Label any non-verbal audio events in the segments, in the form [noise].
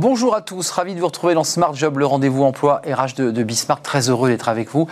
Bonjour à tous, ravi de vous retrouver dans Smart Job, le rendez-vous emploi RH de, de Bismarck. Très heureux d'être avec vous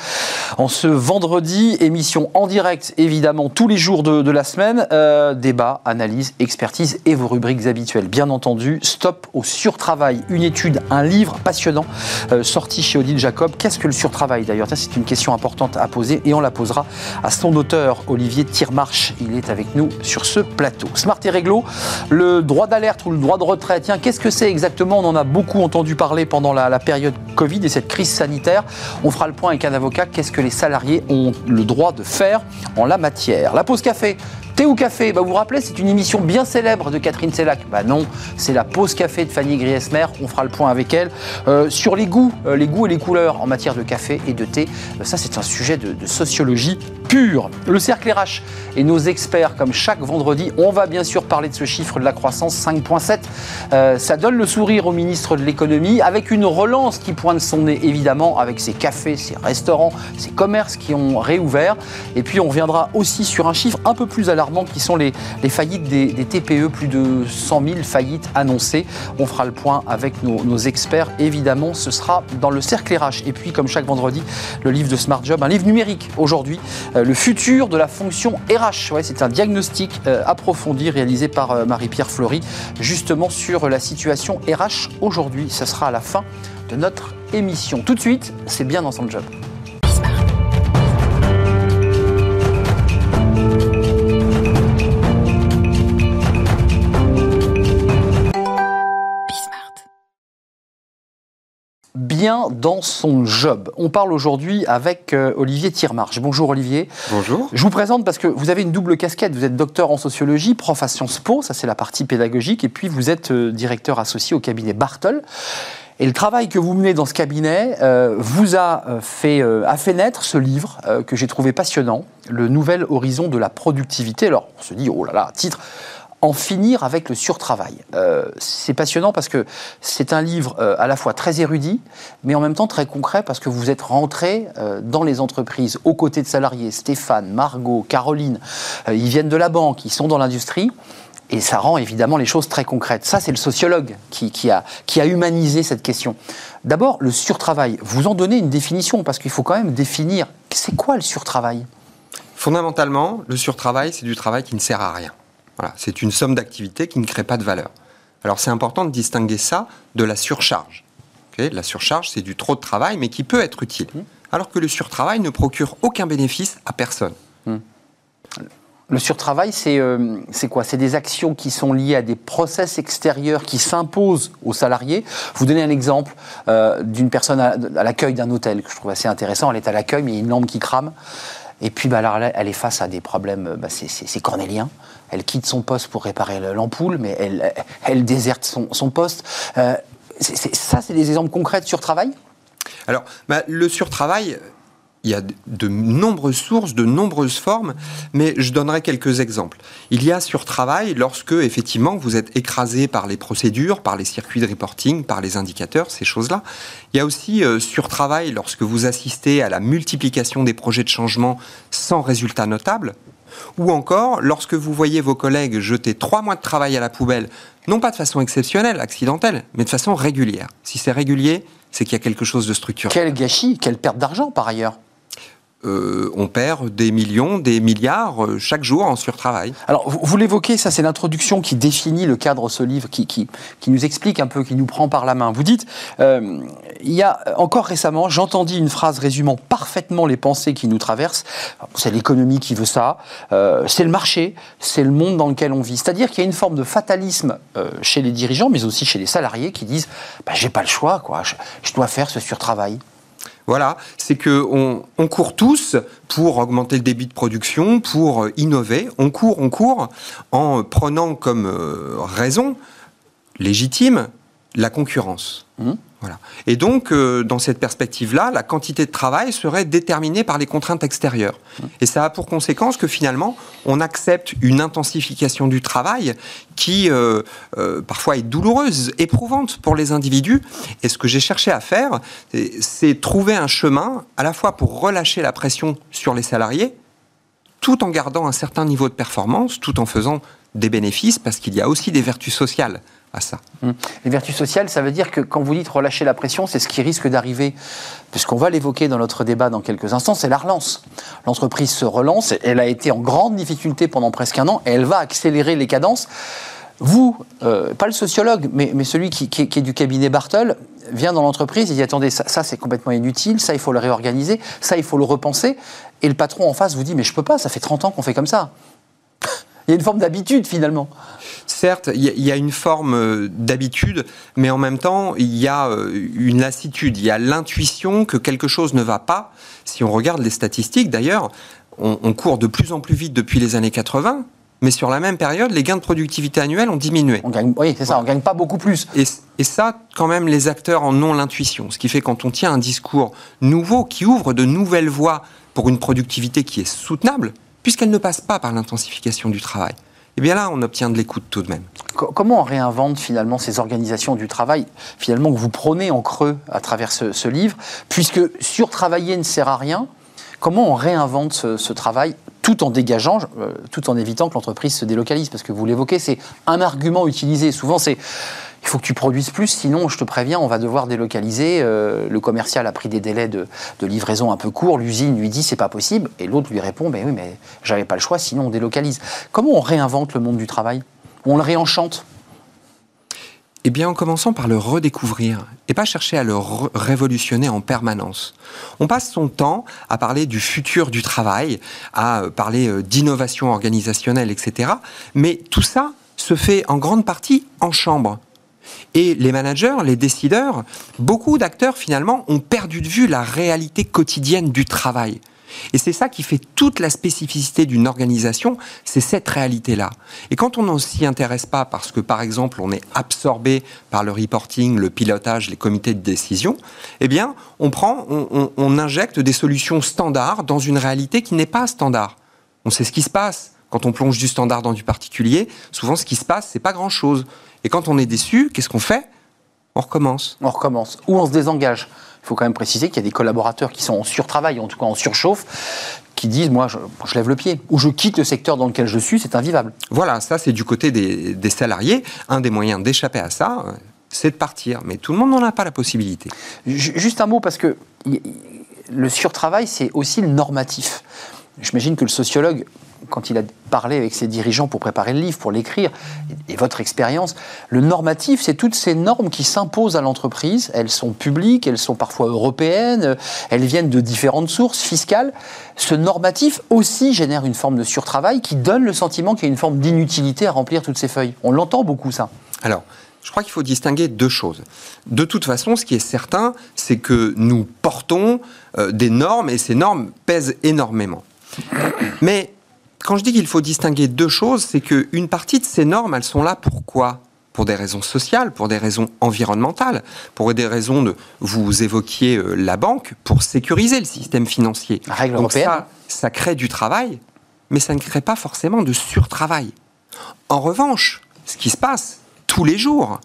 en ce vendredi. Émission en direct, évidemment, tous les jours de, la semaine. Euh, débat, analyse, expertise et vos rubriques habituelles. Bien entendu, stop au surtravail. Une étude, un livre passionnant euh, sorti chez Odile Jacob. Qu'est-ce que le surtravail d'ailleurs? C'est une question importante à poser et on la posera à son auteur, Olivier Tirmarche. Il est avec nous sur ce plateau. Smart et réglo, le droit d'alerte ou le droit de retrait. Tiens, qu'est-ce que c'est exactement? On en a beaucoup entendu parler pendant la, période Covid et cette crise sanitaire. On fera le point avec un avocat. Qu'est-ce que les salariés ont le droit de faire en la matière? La pause café. Thé ou café? Bah Vous vous rappelez, c'est une émission bien célèbre de Catherine Sellac. Bah non, c'est la pause café de Fanny Griesmer. On fera le point avec elle. Euh, sur les goûts, euh, les goûts et les couleurs en matière de café et de thé, euh, ça c'est un sujet de, de sociologie pure. Le cercle RH et nos experts, comme chaque vendredi, on va bien sûr parler de ce chiffre de la croissance 5.7. ça donne le sourire au ministre de l'économie avec une relance qui pointe son nez évidemment avec ses cafés, ses restaurants, ses commerces qui ont réouvert. Et puis on reviendra aussi sur un chiffre un peu plus alarmant qui sont les, faillites des, TPE, plus de 100 000 faillites annoncées. On fera le point avec nos, experts. Évidemment, ce sera dans le cercle RH. Et puis, comme chaque vendredi, le livre de Smart Job, un livre numérique aujourd'hui, euh, le futur de la fonction RH. C'est un diagnostic euh, approfondi réalisé par euh, Marie-Pierre Fleury, justement sur la situation RH aujourd'hui. Ce sera à la fin de notre émission. Tout de suite, c'est bien dans son job. Bien dans son job. On parle aujourd'hui avec euh, Olivier Tirmarche. Bonjour Olivier. Bonjour. Je vous présente parce que vous avez une double casquette. Vous êtes docteur en sociologie, prof à Sciences Po, ça c'est la partie pédagogique, et puis vous êtes euh, directeur associé au cabinet Bartol. Et le travail que vous menez dans ce cabinet euh, vous a fait, a fait naître ce livre que j'ai trouvé passionnant, Le Nouvel Horizon de la Productivité. Alors, on se dit, oh là là, titre en finir avec le surtravail. Euh, c'est passionnant parce que c'est un livre euh, à la fois très érudit, mais en même temps très concret parce que vous êtes rentré euh, dans les entreprises aux côtés de salariés. Stéphane, Margot, Caroline, ils viennent de la banque, ils sont dans l'industrie. Et ça rend évidemment les choses très concrètes. Ça, c'est le sociologue qui, a, qui a humanisé cette question. D'abord, le surtravail. Vous en donnez une définition, parce qu'il faut quand même définir, c'est quoi le surtravail? Fondamentalement, le surtravail, c'est du travail qui ne sert à rien. Voilà, c'est une somme d'activités qui ne crée pas de valeur. Alors c'est important de distinguer ça de la surcharge. la surcharge, c'est du trop de travail, mais qui peut être utile. Mmh. Alors que le surtravail ne procure aucun bénéfice à personne. Mmh. Le surtravail, euh, c'est quoi? C'est des actions qui sont liées à des process extérieurs qui s'imposent aux salariés. Vous donnez un exemple euh, d'une personne à, l'accueil d'un hôtel que je trouve assez intéressant. Elle est à l'accueil, mais il y a une lampe qui crame. Et puis, bah, alors, elle est face à des problèmes, bah, c'est cornélien elle quitte son poste pour réparer l'ampoule, mais elle, elle déserte son, poste. Euh, ça, c'est des exemples concrets de surtravail? Alors, bah, le surtravail, il y a de nombreuses sources, de nombreuses formes, mais je donnerai quelques exemples. Il y a surtravail lorsque, effectivement, vous êtes écrasé par les procédures, par les circuits de reporting, par les indicateurs, ces choses-là. Il y a aussi euh, surtravail lorsque vous assistez à la multiplication des projets de changement sans résultat notable. Ou encore, lorsque vous voyez vos collègues jeter trois mois de travail à la poubelle, non pas de façon exceptionnelle, accidentelle, mais de façon régulière. Si c'est régulier, c'est qu'il y a quelque chose de structurel. Quel gâchis, quelle perte d'argent par ailleurs euh, on perd des millions, des milliards euh, chaque jour en surtravail. Alors, vous, l'évoquez, ça c'est l'introduction qui définit le cadre ce livre, qui, qui, nous explique un peu, qui nous prend par la main. Vous dites, euh, il y a encore récemment, j'entendis une phrase résumant parfaitement les pensées qui nous traversent. C'est l'économie qui veut ça, c'est le marché, c'est le monde dans lequel on vit. C'est-à-dire qu'il y a une forme de fatalisme chez les dirigeants, mais aussi chez les salariés qui disent, bah, j'ai pas le choix, quoi, je dois faire ce surtravail. Voilà, c'est que on, court tous pour augmenter le débit de production, pour euh, innover. On court, on court en prenant comme euh, raison légitime la concurrence. Mmh. Et donc, euh, dans cette perspective-là, la quantité de travail serait déterminée par les contraintes extérieures. Et ça a pour conséquence que finalement, on accepte une intensification du travail qui euh, euh, parfois est douloureuse, éprouvante pour les individus. Et ce que j'ai cherché à faire, c'est trouver un chemin à la fois pour relâcher la pression sur les salariés, tout en gardant un certain niveau de performance, tout en faisant des bénéfices, parce qu'il y a aussi des vertus sociales ça. Hum. Les vertus sociales, ça veut dire que quand vous dites relâcher la pression, c'est ce qui risque d'arriver, puisqu'on va l'évoquer dans notre débat dans quelques instants, c'est la relance. L'entreprise se relance, elle a été en grande difficulté pendant presque un an, et elle va accélérer les cadences. Vous, euh, pas le sociologue, mais, celui qui, est du cabinet Bartel, vient dans l'entreprise et dit attendez, ça, c'est complètement inutile, ça il faut le réorganiser, ça il faut le repenser. Et le patron en face vous dit mais je peux pas, ça fait 30 ans qu'on fait comme ça. Il y a une forme d'habitude finalement. Certes, il y, a une forme euh, d'habitude, mais en même temps, il y a euh, une lassitude, il y a l'intuition que quelque chose ne va pas. Si on regarde les statistiques, d'ailleurs, on, on court de plus en plus vite depuis les années 80 mais sur la même période, les gains de productivité annuels ont diminué. On gagne, oui, c'est ça, on gagne pas beaucoup plus. Et, et, ça, quand même, les acteurs en ont l'intuition. Ce qui fait quand on tient un discours nouveau qui ouvre de nouvelles voies pour une productivité qui est soutenable, puisqu'elle ne passe pas par l'intensification du travail. Eh bien là, on obtient de l'écoute tout de même. Comment on réinvente finalement ces organisations du travail, finalement que vous prenez en creux à travers ce, livre, puisque surtravailler ne sert à rien Comment on réinvente ce travail tout en dégageant, euh, tout en évitant que l'entreprise se délocalise? Parce que vous l'évoquez, c'est un argument utilisé. Souvent, c'est il faut que tu produises plus, sinon, je te préviens, on va devoir délocaliser. Euh, le commercial a pris des délais de, livraison un peu courts. L'usine lui dit c'est pas possible, et l'autre lui répond mais oui, mais j'avais pas le choix, sinon on délocalise. Comment on réinvente le monde du travail? On le réenchante? Eh bien, en commençant par le redécouvrir et pas chercher à le révolutionner en permanence. On passe son temps à parler du futur du travail, à euh, parler euh, d'innovation organisationnelle, etc. Mais tout ça se fait en grande partie en chambre. Et les managers, les décideurs, beaucoup d'acteurs finalement ont perdu de vue la réalité quotidienne du travail. Et c'est ça qui fait toute la spécificité d'une organisation, c'est cette réalité-là. Et quand on ne s'y intéresse pas parce que, par exemple, on est absorbé par le reporting, le pilotage, les comités de décision, eh bien, on prend, on, injecte des solutions standards dans une réalité qui n'est pas standard. On sait ce qui se passe. Quand on plonge du standard dans du particulier, souvent ce qui se passe, c'est pas grand-chose. Et quand on est déçu, qu'est-ce qu'on fait? On recommence. On recommence. Ou on se désengage. Il faut quand même préciser qu'il y a des collaborateurs qui sont en surtravail, en tout cas en surchauffe, qui disent moi je, lève le pied ou je quitte le secteur dans lequel je suis, c'est invivable. Voilà, ça c'est du côté des, salariés. Un des moyens d'échapper à ça, c'est de partir. Mais tout le monde n'en a pas la possibilité. Juste un mot parce que le surtravail c'est aussi le normatif. J'imagine que le sociologue quand il a parlé avec ses dirigeants pour préparer le livre, pour l'écrire, et, votre expérience, le normatif, c'est toutes ces normes qui s'imposent à l'entreprise. Elles sont publiques, elles sont parfois européennes, elles viennent de différentes sources fiscales. Ce normatif aussi génère une forme de surtravail qui donne le sentiment qu'il y a une forme d'inutilité à remplir toutes ces feuilles. On l'entend beaucoup, ça. Alors, je crois qu'il faut distinguer deux choses. De toute façon, ce qui est certain, c'est que nous portons euh, des normes et ces normes pèsent énormément. Mais quand je dis qu'il faut distinguer deux choses, c'est qu'une partie de ces normes, elles sont là pourquoi? Pour des raisons sociales, pour des raisons environnementales, pour des raisons de, vous évoquiez euh, la banque, pour sécuriser le système financier. règle Donc ça, ça crée du travail, mais ça ne crée pas forcément de surtravail. En revanche, ce qui se passe tous les jours,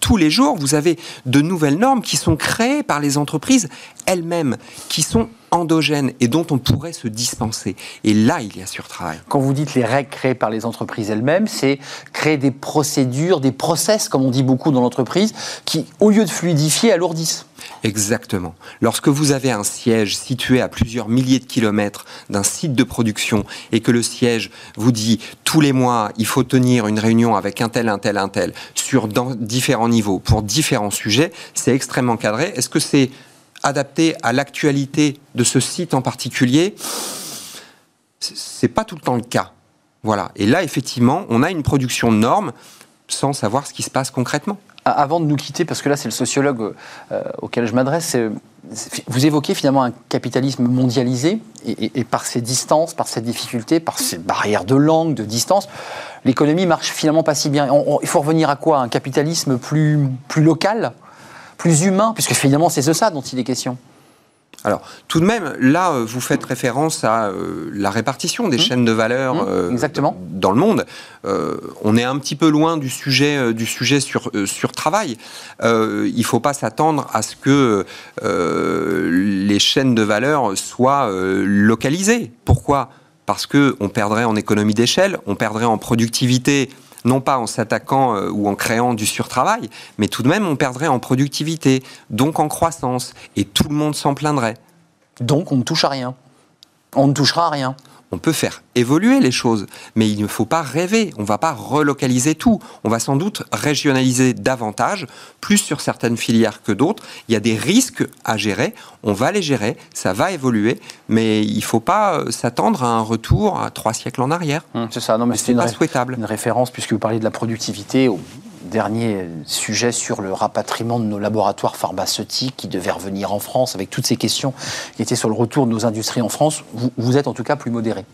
tous les jours, vous avez de nouvelles normes qui sont créées par les entreprises elles-mêmes, qui sont endogènes et dont on pourrait se dispenser. Et là, il y a surtravail. Quand vous dites les règles créées par les entreprises elles-mêmes, c'est créer des procédures, des process, comme on dit beaucoup dans l'entreprise, qui, au lieu de fluidifier, alourdissent. Exactement. Lorsque vous avez un siège situé à plusieurs milliers de kilomètres d'un site de production et que le siège vous dit tous les mois il faut tenir une réunion avec un tel, un tel, un tel sur différents niveaux pour différents sujets, c'est extrêmement cadré. Est-ce que c'est adapté à l'actualité de ce site en particulier, c'est pas tout le temps le cas. Voilà. Et là, effectivement, on a une production de normes sans savoir ce qui se passe concrètement. Avant de nous quitter, parce que là c'est le sociologue euh, auquel je m'adresse, vous évoquez finalement un capitalisme mondialisé et, par ses distances, par ses difficultés, par ses barrières de langue, de distance, l'économie marche finalement pas si bien. il faut revenir à quoi? Un capitalisme plus local? Plus humain, puisque finalement c'est de ça dont il est question. Alors, tout de même, là, euh, vous faites référence à euh, la répartition des mmh. chaînes de valeur mmh, euh, Exactement. dans le monde. on est un petit peu loin du sujet, du sujet sur, sur travail. il ne faut pas s'attendre à ce que les chaînes de valeur soient localisées. Pourquoi? Parce qu'on perdrait en économie d'échelle, on perdrait en productivité non pas en s'attaquant euh, ou en créant du surtravail, mais tout de même on perdrait en productivité, donc en croissance, et tout le monde s'en plaindrait. Donc on ne touche à rien. On ne touchera à rien on peut faire évoluer les choses, mais il ne faut pas rêver. On ne va pas relocaliser tout. On va sans doute régionaliser davantage, plus sur certaines filières que d'autres. Il y a des risques à gérer. On va les gérer. Ça va évoluer, mais il ne faut pas euh, s'attendre à un retour à trois siècles en arrière. Hum, c'est ça. Non, mais c'est une, souhaitable. une référence puisque vous parliez de la productivité dernier sujet sur le rapatriement de nos laboratoires pharmaceutiques qui devaient revenir en France, avec toutes ces questions qui étaient sur le retour de nos industries en France, vous, êtes en tout cas plus modéré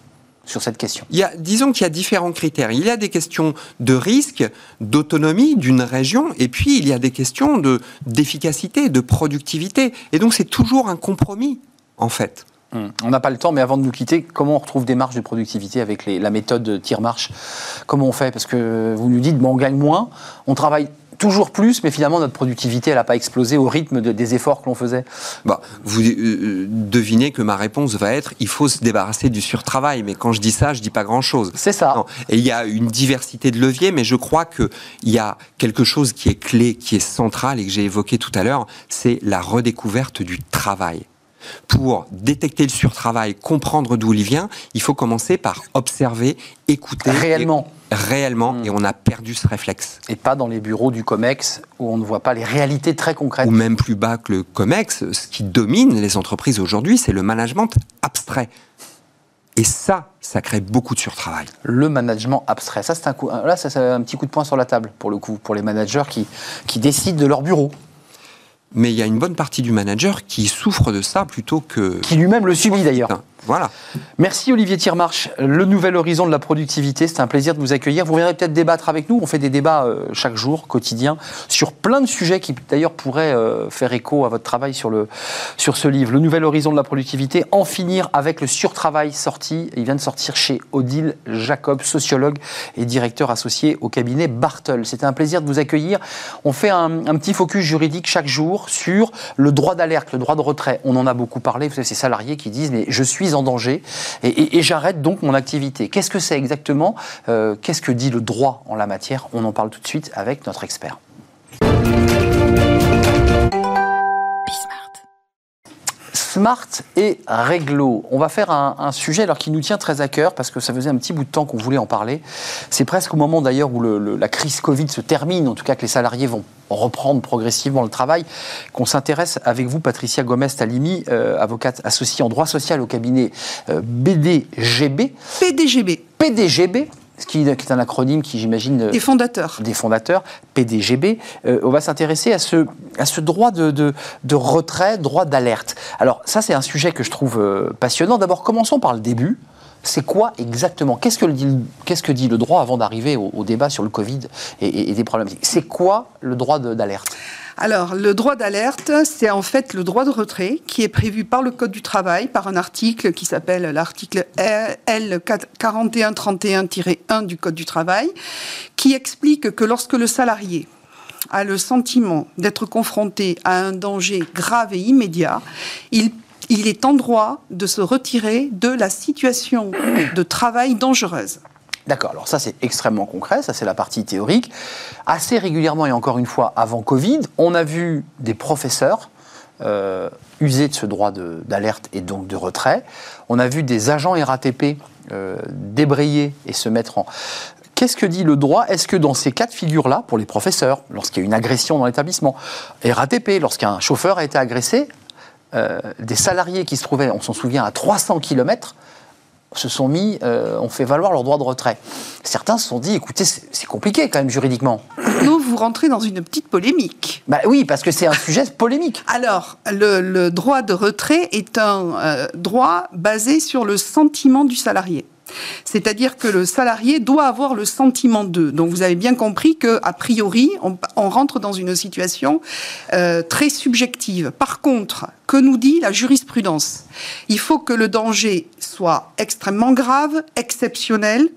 sur cette question il y a, Disons qu'il y a différents critères. Il y a des questions de risque, d'autonomie d'une région, et puis il y a des questions d'efficacité, de productivité. Et donc c'est toujours un compromis, en fait. Hmm. On n'a pas le temps, mais avant de nous quitter, comment on retrouve des marges de productivité avec la méthode tire-marche? Comment on fait? Parce que vous nous dites, bon, on gagne moins, on travaille toujours plus, mais finalement notre productivité, elle n'a pas explosé au rythme des efforts que l'on faisait. Bah, vous euh, devinez que ma réponse va être il faut se débarrasser du surtravail. Mais quand je dis ça, je dis pas grand-chose. C'est ça. Et il y a une diversité de leviers, mais je crois qu'il y a quelque chose qui est clé, qui est central et que j'ai évoqué tout à l'heure, c'est la redécouverte du travail pour détecter le surtravail, comprendre d'où il vient, il faut commencer par observer, écouter. Réellement. réellement, hmm. et on a perdu ce réflexe. Et pas dans les bureaux du COMEX où on ne voit pas les réalités très concrètes. Ou même plus bas que le COMEX, ce qui domine les entreprises aujourd'hui, c'est le management abstrait. Et ça, ça crée beaucoup de surtravail. Le management abstrait, ça c'est un coup, là c'est un petit coup de poing sur la table pour le coup, pour les managers qui, qui décident de leur bureau mais il y a une bonne partie du manager qui souffre de ça plutôt que... Qui lui-même le subit d'ailleurs. Voilà. Merci Olivier Tirmarche. Le nouvel horizon de la productivité, c'est un plaisir de vous accueillir. Vous viendrez peut-être débattre avec nous. On fait des débats euh, chaque jour, quotidien, sur plein de sujets qui d'ailleurs pourraient euh, faire écho à votre travail sur, le, sur ce livre. Le nouvel horizon de la productivité, en finir avec le surtravail sorti. Il vient de sortir chez Odile Jacob, sociologue et directeur associé au cabinet Bartel. C'était un plaisir de vous accueillir. On fait un, un petit focus juridique chaque jour sur le droit d'alerte, le droit de retrait. On en a beaucoup parlé. Vous savez, ces salariés qui disent mais je suis en danger et, j'arrête donc mon activité. Qu'est-ce que c'est exactement euh, Qu'est-ce que dit le droit en la matière? On en parle tout de suite avec notre expert. Smart et réglo. On va faire un, sujet alors qui nous tient très à cœur parce que ça faisait un petit bout de temps qu'on voulait en parler. C'est presque au moment d'ailleurs où la crise Covid se termine, en tout cas que les salariés vont reprendre progressivement le travail, qu'on s'intéresse avec vous, Patricia Gomez-Talimi, euh, avocate associée en droit social au cabinet euh, BDGB. PDGB. PDGB, qui, est un acronyme qui, j'imagine... Euh, des fondateurs. Des fondateurs, PDGB. Euh, on va s'intéresser à ce, à ce droit de, de, retrait, droit d'alerte. Alors ça, c'est un sujet que je trouve euh, passionnant. D'abord, commençons par le début. C'est quoi exactement Qu'est-ce que, dit, le droit avant d'arriver au, débat sur le Covid et, des problèmes C'est quoi le droit d'alerte? Alors, le droit d'alerte, c'est en fait le droit de retrait qui est prévu par le Code du travail, par un article qui s'appelle l'article L4131-1 du Code du travail, qui explique que lorsque le salarié a le sentiment d'être confronté à un danger grave et immédiat, il il est en droit de se retirer de la situation de travail dangereuse. D'accord, alors ça c'est extrêmement concret, ça c'est la partie théorique. Assez régulièrement et encore une fois avant Covid, on a vu des professeurs euh, user de ce droit d'alerte et donc de retrait. On a vu des agents RATP euh, débrayer et se mettre en... Qu'est-ce que dit le droit? Est-ce que dans ces cas de figure-là, pour les professeurs, lorsqu'il y a une agression dans l'établissement, RATP, lorsqu'un chauffeur a été agressé, euh, des salariés qui se trouvaient, on s'en souvient, à 300 km, se sont mis, euh, ont fait valoir leur droit de retrait. Certains se sont dit, écoutez, c'est compliqué quand même juridiquement. Non, vous rentrez dans une petite polémique. Bah oui, parce que c'est un sujet polémique. Alors, le, droit de retrait est un euh, droit basé sur le sentiment du salarié. C'est-à-dire que le salarié doit avoir le sentiment d'eux. Donc vous avez bien compris que a priori on, rentre dans une situation euh, très subjective. Par contre, que nous dit la jurisprudence? Il faut que le danger soit extrêmement grave, exceptionnel,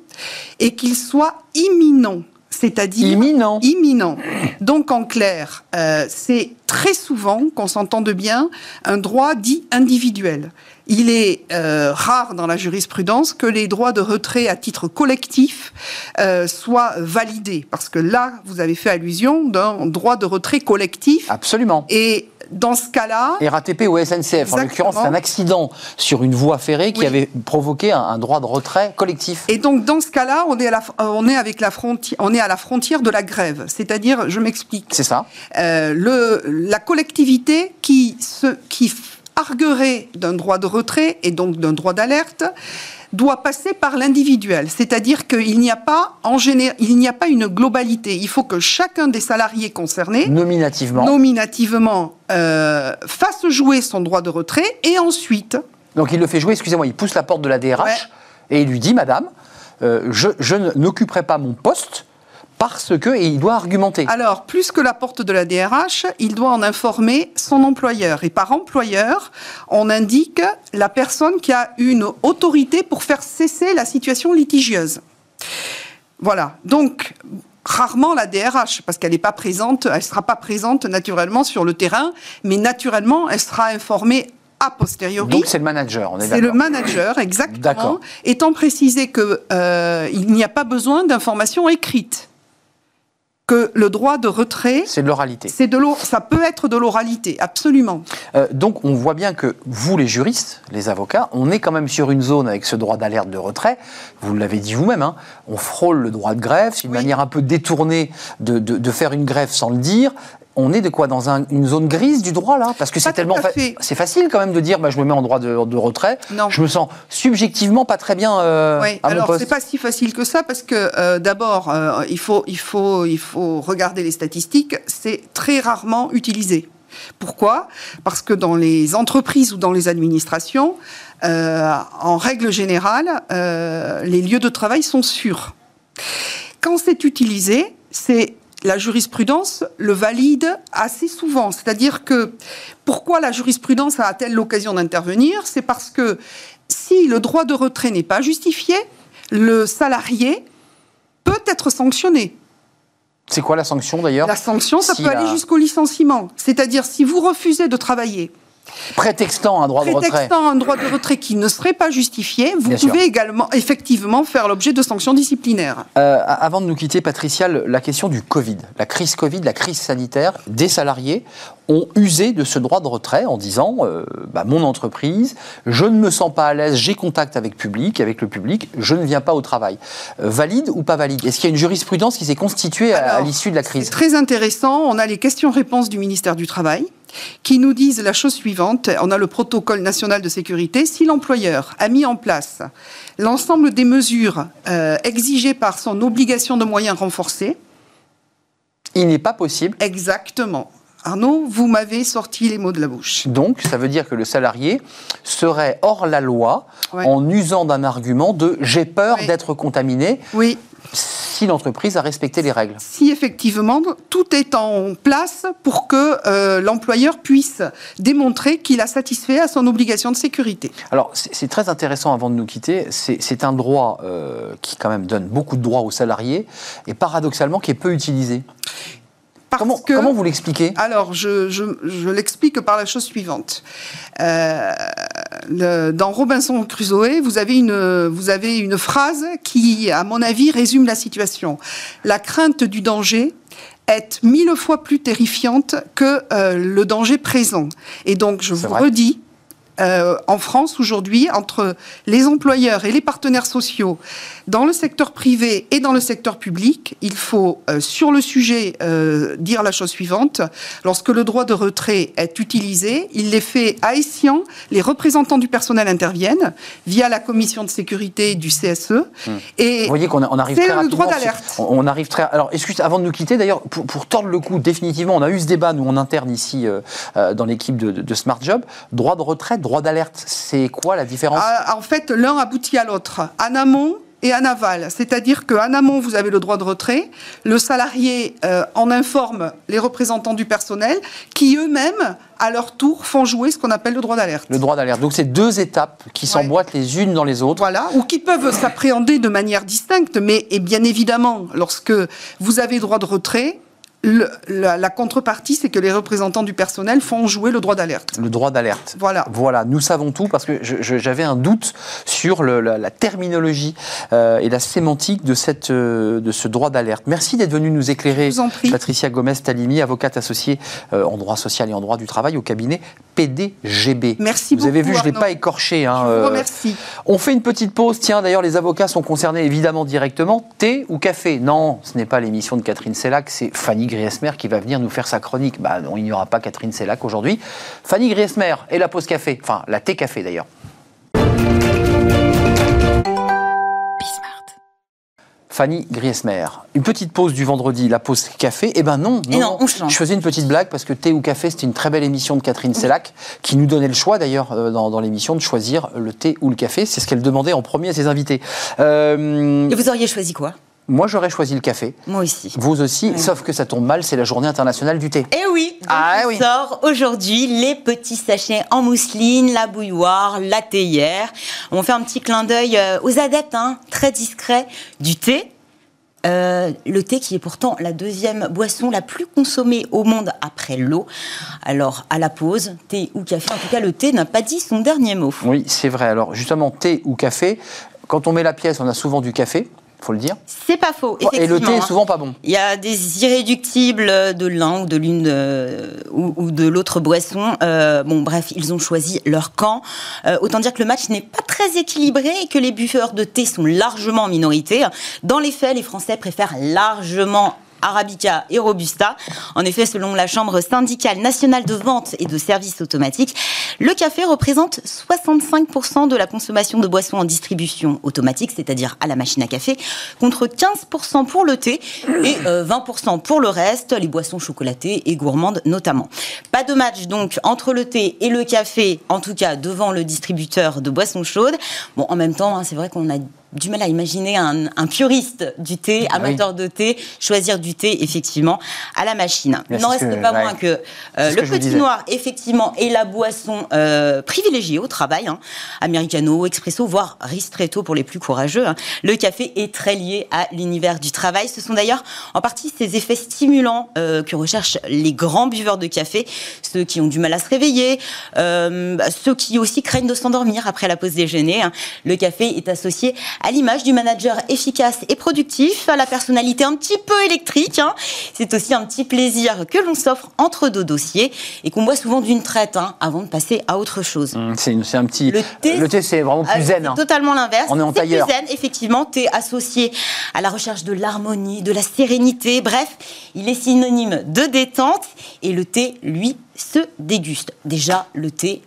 et qu'il soit imminent c'est-à-dire Imminent. imminent. Donc en clair, euh, c'est très souvent, qu'on s'entende bien, un droit dit individuel. Il est euh, rare dans la jurisprudence que les droits de retrait à titre collectif euh, soient validés, parce que là, vous avez fait allusion d'un droit de retrait collectif. Absolument. Et dans ce cas-là, RATP ou SNCF. En l'occurrence, c'est un accident sur une voie ferrée qui Oui. avait provoqué un, un droit de retrait collectif. Et donc dans ce cas-là, on est à la, euh, on est avec la frontière, on est à la frontière de la grève. C'est-à-dire, je m'explique. C'est ça Euh, le, la collectivité qui, se, qui arguerait d'un droit de retrait et donc d'un droit d'alerte doit passer par l'individuel, c'est-à-dire qu'il n'y a pas en général, il n'y a pas une globalité. Il faut que chacun des salariés concernés, Nominativement. nominativement, euh, fasse jouer son droit de retrait et ensuite, Donc il le fait jouer, excusez-moi, il pousse la porte de la DRH Ouais. et il lui dit, Madame, euh, je, je n'occuperai pas mon poste parce que, et il doit argumenter. Alors, plus que la porte de la DRH, il doit en informer son employeur. Et par employeur, on indique la personne qui a une autorité pour faire cesser la situation litigieuse. Voilà. Donc, rarement la DRH, parce qu'elle n'est pas présente, elle ne sera pas présente naturellement sur le terrain, mais naturellement, elle sera informée a posteriori. Donc c'est le manager, on est, C'est le d'accord. manager, exactement. D'accord. Étant précisé que euh, n'y a pas besoin d'informations écrites, que le droit de retrait, C'est de l'oralité. c'est de ça peut être de l'oralité, absolument. Euh, donc on voit bien que vous, les juristes, les avocats, on est quand même sur une zone avec ce droit d'alerte de retrait. Vous l'avez dit vous-même, hein, on frôle le droit de grève. C'est une Oui. manière un peu détournée de, de- de faire une grève sans le dire. On est de quoi dans un- une zone grise du droit là? Parce que c'est tellement fa- c'est facile quand même de dire bah, je me mets en droit de, de retrait. Non. Je me sens subjectivement pas très bien euh, Oui, à alors c'est pas si facile que ça parce que euh, d'abord euh, il faut il faut il faut regarder les statistiques, c'est très rarement utilisé. Pourquoi? Parce que dans les entreprises ou dans les administrations, en règle générale, les lieux de travail sont sûrs. Quand c'est utilisé, c'est la jurisprudence le valide assez souvent. C'est-à-dire que pourquoi la jurisprudence a-t-elle l'occasion d'intervenir? C'est parce que si le droit de retrait n'est pas justifié, le salarié peut être sanctionné. C'est quoi la sanction d'ailleurs? La sanction, ça Si peut la- aller jusqu'au licenciement. C'est-à-dire si vous refusez de travailler Prétextant un droit de retrait. prétextant un droit de retrait qui ne serait pas justifié, vous Bien sûr. pouvez également effectivement faire l'objet de sanctions disciplinaires. Euh, avant de nous quitter, Patricia, la question du Covid, la crise Covid, la crise sanitaire, des salariés ont usé de ce droit de retrait en disant euh, bah, mon entreprise, je ne me sens pas à l'aise, j'ai contact avec public, avec le public, je ne viens pas au travail. Euh, valide ou pas valide? Est-ce qu'il y a une jurisprudence qui s'est constituée à, l'issue de la crise? très intéressant. On a les questions-réponses du ministère du Travail qui nous disent la chose suivante. On a le protocole national de sécurité. Si l'employeur a mis en place l'ensemble des mesures euh, exigées par son obligation de moyens renforcés, Il n'est pas possible. exactement. Arnaud, vous m'avez sorti les mots de la bouche. Donc, ça veut dire que le salarié serait hors la loi Ouais. en usant d'un argument de j'ai peur d'être contaminé Oui, si l'entreprise a respecté les règles. si effectivement tout est en place pour que euh, l'employeur puisse démontrer qu'il a satisfait à son obligation de sécurité. Alors, c'est très intéressant avant de nous quitter. C'est c'est un droit euh, qui, quand même, donne beaucoup de droits aux salariés et paradoxalement qui est peu utilisé. Parce Comment, que... comment vous l'expliquez? Alors, je, je- je l'explique par la chose suivante. Euh, le- dans Robinson Crusoe, vous avez, une, vous avez une phrase qui, à mon avis, résume la situation. La crainte du danger est mille fois plus terrifiante que euh, le danger présent. Et donc, je vous vrai. redis, euh, en France aujourd'hui, entre les employeurs et les partenaires sociaux, dans le secteur privé et dans le secteur public, il faut, euh, sur le sujet, euh, dire la chose suivante. Lorsque le droit de retrait est utilisé, il est fait à escient. Les représentants du personnel interviennent via la commission de sécurité du CSE. Et Vous voyez qu'on arrive c'est très le droit d'alerte. on arrive très. Alors, excuse, avant de nous quitter, d'ailleurs, pour, pour tordre le coup, définitivement, on a eu ce débat, nous, en interne, ici, euh, euh, dans l'équipe de, de- de Smart Job. Droit de retrait, droit d'alerte, c'est quoi la différence? Ah, en fait, l'un aboutit à l'autre. En amont, et en aval. C'est-à-dire qu'en amont, vous avez le droit de retrait. Le salarié euh, en informe les représentants du personnel qui eux-mêmes, à leur tour, font jouer ce qu'on appelle le droit d'alerte. Le droit d'alerte. Donc c'est deux étapes qui s'emboîtent les unes dans les autres. Voilà, ou qui peuvent s'appréhender de manière distincte, mais et bien évidemment, lorsque vous avez droit de retrait, le, la, la, contrepartie, c'est que les représentants du personnel font jouer le droit d'alerte. Le droit d'alerte. Voilà. Voilà, nous savons tout parce que j'avais un doute sur le, la, la, terminologie euh, et la sémantique de, cette, euh, de ce droit d'alerte. Merci d'être venu nous éclairer, Patricia Gomez-Talimi, avocate associée euh, en droit social et en droit du travail au cabinet PDGB. Merci Vous beaucoup. avez vu, je ne l'ai pas écorché. Hein, je vous remercie. on fait une petite pause. Tiens, d'ailleurs, les avocats sont concernés évidemment directement. Thé ou café? Non, ce n'est pas l'émission de Catherine Sellac, c'est Fanny Griesmer qui va venir nous faire sa chronique. Bah, non, il n'y aura pas Catherine Sellac aujourd'hui. Fanny Griesmer et la pause café, enfin la thé café d'ailleurs. Fanny Griesmer. Une petite pause du vendredi, la pause café. Eh ben non, non, non, on change. je faisais une petite blague parce que thé ou café, c'était une très belle émission de Catherine Sellac qui nous donnait le choix d'ailleurs euh, dans, dans l'émission de choisir le thé ou le café. C'est ce qu'elle demandait en premier à ses invités. Euh... Et vous auriez choisi quoi? Moi, j'aurais choisi le café. Moi aussi. Vous aussi, oui. sauf que ça tombe mal, c'est la journée internationale du thé. Eh oui donc ah, oui. sort aujourd'hui les petits sachets en mousseline, la bouilloire, la théière. On fait un petit clin d'œil aux adeptes, hein, très discrets, du thé. Euh, le thé qui est pourtant la deuxième boisson la plus consommée au monde après l'eau. Alors, à la pause, thé ou café, en tout cas, le thé n'a pas dit son dernier mot. Oui, c'est vrai. Alors, justement, thé ou café, quand on met la pièce, on a souvent du café faut le dire. C'est pas faux. Et le thé est souvent pas bon. Il y a des irréductibles de l'un ou de l'une euh, ou, ou, de l'autre boisson. Euh, bon, bref, ils ont choisi leur camp. Euh, autant dire que le match n'est pas très équilibré et que les buveurs de thé sont largement en minorité. Dans les faits, les Français préfèrent largement Arabica et Robusta. En effet, selon la Chambre syndicale nationale de vente et de services automatiques, le café représente 65% de la consommation de boissons en distribution automatique, c'est-à-dire à la machine à café, contre 15% pour le thé et euh, 20% pour le reste, les boissons chocolatées et gourmandes notamment. Pas de match donc entre le thé et le café, en tout cas devant le distributeur de boissons chaudes. Bon, en même temps, hein, c'est vrai qu'on a du mal à imaginer un, un puriste du thé, amateur oui. de thé, choisir du thé effectivement à la machine. Il n'en reste que, pas ouais. moins que euh, le que petit noir effectivement est la boisson euh, privilégiée au travail, hein. americano, expresso, voire ristretto pour les plus courageux. Hein. Le café est très lié à l'univers du travail. Ce sont d'ailleurs en partie ces effets stimulants euh, que recherchent les grands buveurs de café, ceux qui ont du mal à se réveiller, euh, ceux qui aussi craignent de s'endormir après la pause déjeuner. Hein. Le café est associé à l'image du manager efficace et productif, à la personnalité un petit peu électrique. Hein. C'est aussi un petit plaisir que l'on s'offre entre deux dossiers et qu'on boit souvent d'une traite hein, avant de passer à autre chose. Mmh, c'est un petit. Le thé, le thé c'est vraiment plus zen. Hein. Totalement l'inverse. On est en tailleur. Plus zen, effectivement. Thé associé à la recherche de l'harmonie, de la sérénité. Bref, il est synonyme de détente et le thé, lui, se déguste. Déjà, le thé,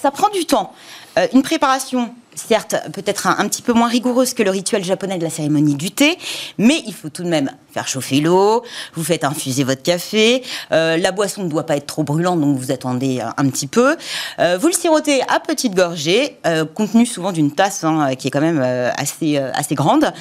ça prend du temps. Euh, une préparation certes peut-être un, petit peu moins rigoureuse que le rituel japonais de la cérémonie du thé, mais il faut tout de même faire chauffer l'eau, vous faites infuser votre café, euh, la boisson ne doit pas être trop brûlante, donc vous attendez un, petit peu. Euh, vous le sirotez à petite gorgée, euh, contenu souvent d'une tasse hein, qui est quand même assez, assez grande.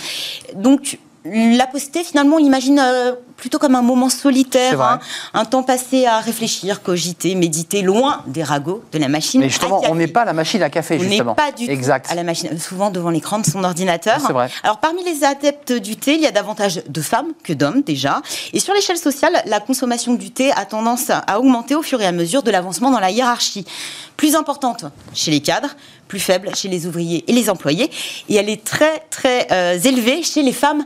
Donc la postée, finalement, on l'imagine euh, plutôt comme un moment solitaire, hein, un temps passé à réfléchir, cogiter, méditer, loin des ragots de la machine. Mais justement, on n'est pas à la machine à café, justement. On n'est pas du exact. tout à la machine, souvent devant l'écran de son ordinateur. C'est vrai. Alors, parmi les adeptes du thé, il y a davantage de femmes que d'hommes, déjà. Et sur l'échelle sociale, la consommation du thé a tendance à augmenter au fur et à mesure de l'avancement dans la hiérarchie. Plus importante chez les cadres, plus faible chez les ouvriers et les employés. Et elle est très, très euh, élevée chez les femmes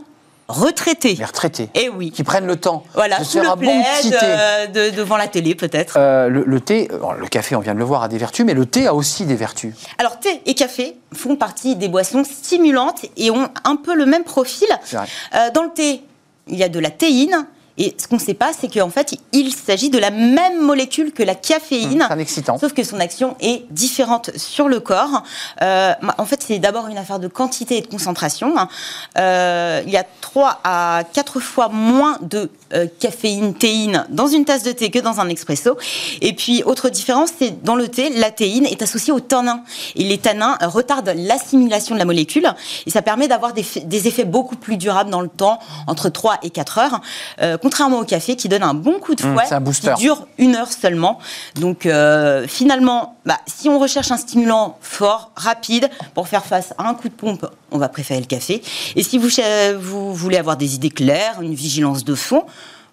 retraités. Les retraités. Et oui. Qui prennent le temps voilà, de faire le un plaid, bon petit thé. euh, de, devant la télé peut-être. Euh, le, le, thé, le café, on vient de le voir, a des vertus, mais le thé a aussi des vertus. Alors thé et café font partie des boissons stimulantes et ont un peu le même profil. Euh, dans le thé, il y a de la théine. Et ce qu'on ne sait pas, c'est qu'en fait, il s'agit de la même molécule que la caféine. C'est excitant. Sauf que son action est différente sur le corps. Euh, en fait, c'est d'abord une affaire de quantité et de concentration. Euh, il y a 3 à 4 fois moins de euh, caféine, théine dans une tasse de thé que dans un expresso. Et puis, autre différence, c'est dans le thé, la théine est associée aux tanins. Et les tanins retardent l'assimilation de la molécule. Et ça permet d'avoir des, des, effets beaucoup plus durables dans le temps, entre 3 et 4 heures. Euh, contrairement au café qui donne un bon coup de Mmh, fouet, booster. qui dure une heure seulement. Donc, euh, finalement, bah, si on recherche un stimulant fort, rapide, pour faire face à un coup de pompe, on va préférer le café. Et si vous voulez avoir des idées claires, une vigilance de fond,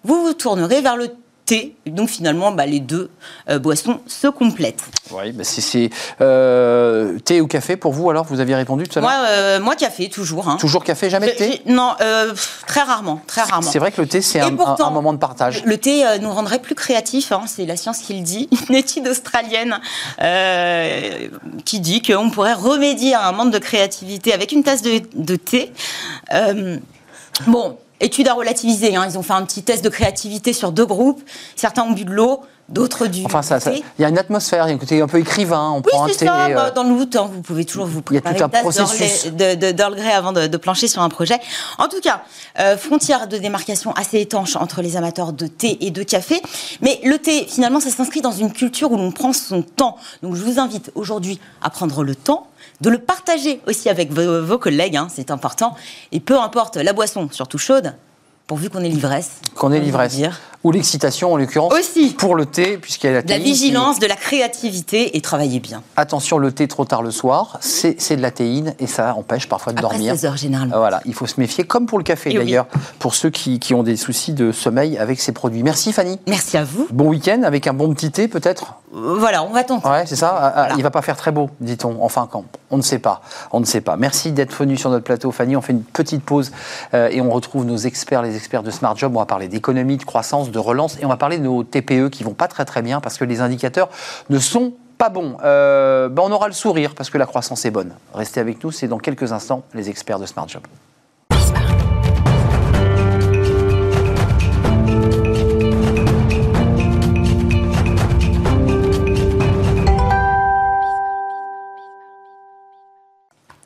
vous vous tournerez vers le thé. Et donc finalement, bah, les deux euh, boissons se complètent. Oui, bah c'est- c'est euh, thé ou café pour vous alors? Vous aviez répondu tout à l'heure? Moi, euh, moi, café, toujours. hein. Toujours café, jamais de thé? Non, pff, très rarement, très rarement. C'est vrai que le thé, c'est un, un- pourtant, un moment de partage. Le thé nous rendrait plus créatifs, hein, c'est la science qui le dit. [laughs] Une étude australienne qui dit qu'on pourrait remédier à un manque de créativité avec une tasse de, de thé. Bon, étude à relativiser. hein, ils ont fait un petit test de créativité sur deux groupes. Certains ont bu de l'eau, d'autres du Enfin, ça, il y a une atmosphère, il y a un côté un peu écrivain. On Oui, prend un thé. ça. euh, bah, dans le doute, hein, vous pouvez toujours vous Il y a préparer tout un processus. d'Earl de, de, d'Earl Grey avant de, de plancher sur un projet. En tout cas, euh, frontière de démarcation assez étanche entre les amateurs de thé et de café. Mais le thé, finalement, ça s'inscrit dans une culture où l'on prend son temps. Donc, je vous invite aujourd'hui à prendre le temps de le partager aussi avec vos, vos collègues, hein, c'est important. Et peu importe la boisson, surtout chaude, pourvu qu'on ait l'ivresse. Qu'on ait l'ivresse. Ou l'excitation, en l'occurrence. Aussi. Pour le thé, puisqu'il y a la De la qui- vigilance, de la créativité et travailler bien. Attention, le thé trop tard le soir, c'est de la théine et ça empêche parfois de Après dormir. 16 heures, généralement. Voilà, il faut se méfier, comme pour le café oui. d'ailleurs, pour ceux qui, qui ont des soucis de sommeil avec ces produits. Merci Fanny. Merci à vous. Bon week-end avec un bon petit thé peut-être? Voilà, on va tenter. Ouais, c'est ça. Ah, ah, Voilà. Il va pas faire très beau, dit-on. Enfin, quand On ne sait pas. On ne sait pas. Merci d'être venu sur notre plateau, Fanny. On fait une petite pause euh, et on retrouve nos experts, les experts de Smart Job. On va parler d'économie, de croissance, de relance et on va parler de nos TPE qui vont pas très très bien parce que les indicateurs ne sont pas bons. Euh, ben, on aura le sourire parce que la croissance est bonne. Restez avec nous. C'est dans quelques instants les experts de Smart Job.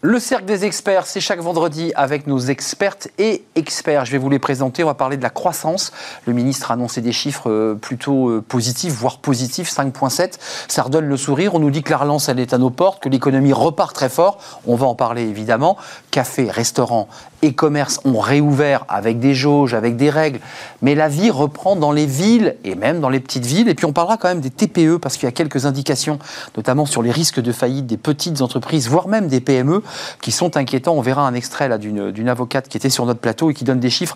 Le cercle des experts, c'est chaque vendredi avec nos expertes et experts. Je vais vous les présenter. On va parler de la croissance. Le ministre a annoncé des chiffres euh, plutôt euh, positifs, voire positifs, 5,7. Ça redonne le sourire. On nous dit que la relance, elle est à nos portes, que l'économie repart très fort. On va en parler évidemment. Café, restaurants et commerces ont réouvert avec des jauges, avec des règles. Mais la vie reprend dans les villes et même dans les petites villes. Et puis on parlera quand même des TPE parce qu'il y a quelques indications, notamment sur les risques de faillite des petites entreprises, voire même des PME, qui sont inquiétants. On verra un extrait d'une avocate qui était sur notre plateau et qui donne des chiffres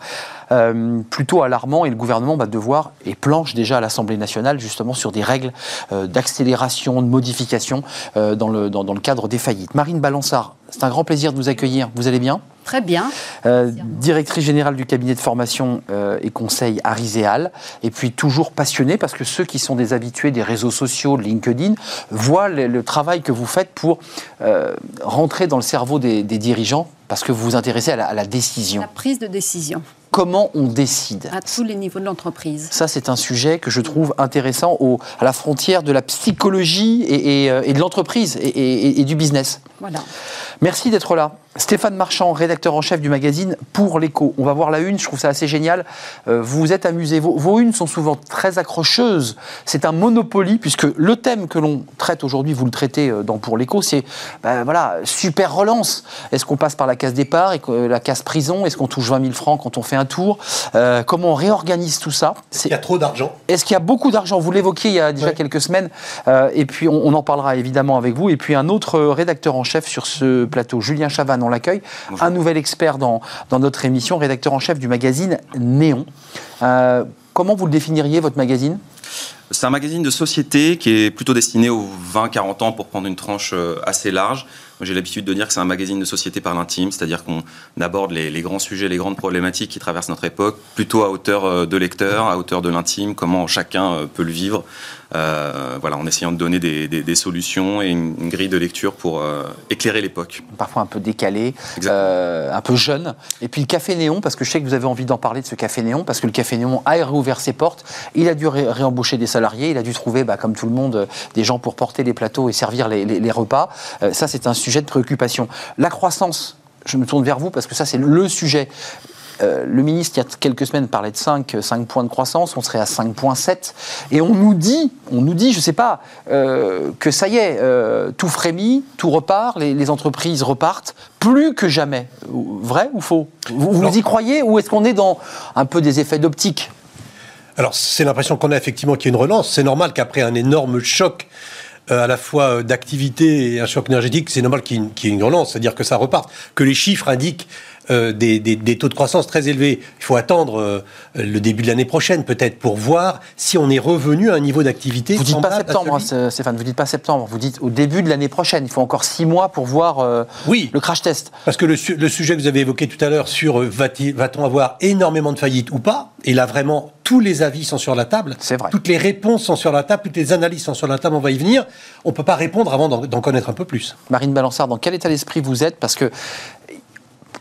euh, plutôt alarmants. Et le gouvernement va devoir et planche déjà à l'Assemblée nationale justement sur des règles euh, d'accélération, de modification euh, dans, le, dans le cadre des faillites. Marine Balançard, c'est un grand plaisir de vous accueillir. Vous allez bien Très bien. euh, directrice générale du cabinet de formation euh, et conseil à Riséal, et puis toujours passionnée parce que ceux qui sont des habitués des réseaux sociaux, de LinkedIn, voient le, le travail que vous faites pour euh, rentrer dans le cerveau des, des dirigeants parce que vous vous intéressez à la, à la décision. La prise de décision Comment on décide à tous les niveaux de l'entreprise. ça, c'est un sujet que je trouve intéressant au- à la frontière de la psychologie et, et, et de l'entreprise et du business. Merci d'être là. Stéphane Marchand, rédacteur en chef du magazine Pour l'écho. On va voir la une, je trouve ça assez génial. Euh, vous vous êtes amusé. Vos, vos unes sont souvent très accrocheuses. C'est un monopoly, puisque le thème que l'on traite aujourd'hui, vous le traitez euh, dans Pour l'écho, c'est ben, voilà, super relance. Est-ce qu'on passe par la case départ et que- euh, la case prison? Est-ce qu'on touche 20 000 francs quand on fait un tour? Euh, Comment on réorganise tout ça? C'est- Il y a trop d'argent? est-ce qu'il y a beaucoup d'argent? Vous l'évoquiez il y a déjà Ouais. quelques semaines, et puis on, on en parlera évidemment avec vous. Et puis un autre rédacteur en chef sur ce plateau, Julien Chavannes, on l'accueille. Un nouvel expert dans, dans notre émission, rédacteur en chef du magazine Néon. Euh, comment vous le définiriez, votre magazine? C'est un magazine de société qui est plutôt destiné aux 20-40 ans pour prendre une tranche euh, assez large. J'ai l'habitude de dire que c'est un magazine de société par l'intime, c'est-à-dire qu'on aborde les, les grands sujets, les grandes problématiques qui traversent notre époque, plutôt à hauteur euh, de lecteur, à hauteur de l'intime, comment chacun euh, peut le vivre, euh, voilà, en essayant de donner des, des- des solutions et une, une grille de lecture pour euh, éclairer l'époque. Parfois un peu décalé, euh, un peu jeune. Et puis le Café Néon, parce que je sais que vous avez envie d'en parler de ce Café Néon, parce que le Café Néon a réouvert ses portes. Il a dû ré- réembaucher des salariés, il a dû trouver, bah, comme tout le monde, des gens pour porter les plateaux et servir les, les- les repas. Ça, c'est un sujet de préoccupation. La croissance, je me tourne vers vous, parce que ça, c'est le sujet. Euh, le ministre, il y a quelques semaines, parlait de 5, 5 points de croissance, on serait à 5,7. Et on nous dit, on nous dit, je ne sais pas, euh, que ça y est, euh, tout frémit, tout repart, les, les entreprises repartent, plus que jamais. Vrai ou faux? Vous, vous y croyez ou est-ce qu'on est dans un peu des effets d'optique? Alors, c'est l'impression qu'on a effectivement qu'il y a une relance. C'est normal qu'après un énorme choc, euh, à la fois euh, d'activité et un choc énergétique, c'est normal qu'il y, y ait une relance, c'est-à-dire que ça reparte, que les chiffres indiquent euh, des, des- des taux de croissance très élevés. Il faut attendre euh, le début de l'année prochaine, peut-être, pour voir si on est revenu à un niveau d'activité. Vous dites pas septembre, hein, celui- Stéphane, vous dites pas septembre, vous dites au début de l'année prochaine. Il faut encore six mois pour voir euh, Oui. le crash test. Parce que le, su- le sujet que vous avez évoqué tout à l'heure sur va-t-on avoir énormément de faillites ou pas, et là vraiment tous les avis sont sur la table, C'est vrai. toutes les réponses sont sur la table, toutes les analyses sont sur la table, on va y venir, on ne peut pas répondre avant d'en d'en connaître un peu plus. Marine Balançard, dans quel état d'esprit vous êtes? Parce que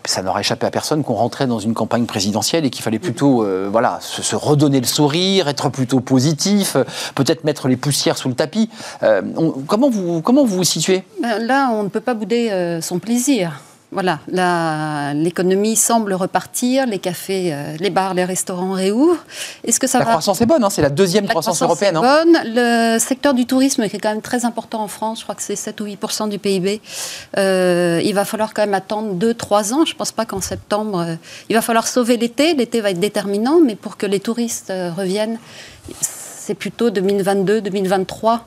ça n'aurait échappé à personne qu'on rentrait dans une campagne présidentielle et qu'il fallait plutôt euh, voilà, se, redonner le sourire, être plutôt positif, euh, peut-être mettre les poussières sous le tapis. Euh, comment, vous, comment vous vous situez? Ben, Là, on ne peut pas bouder son plaisir. Voilà, l'économie semble repartir, les cafés, euh, les bars, les restaurants réouvrent. Est-ce que ça La va croissance est bonne, hein, c'est la deuxième La croissance, croissance européenne. est hein. bonne. Le secteur du tourisme, qui est quand même très important en France, je crois que c'est 7 ou 8% du PIB, euh, il va falloir quand même attendre 2-3 ans. Je ne pense pas qu'en septembre, euh, il va falloir sauver l'été. L'été va être déterminant, mais pour que les touristes reviennent, c'est plutôt 2022-2023.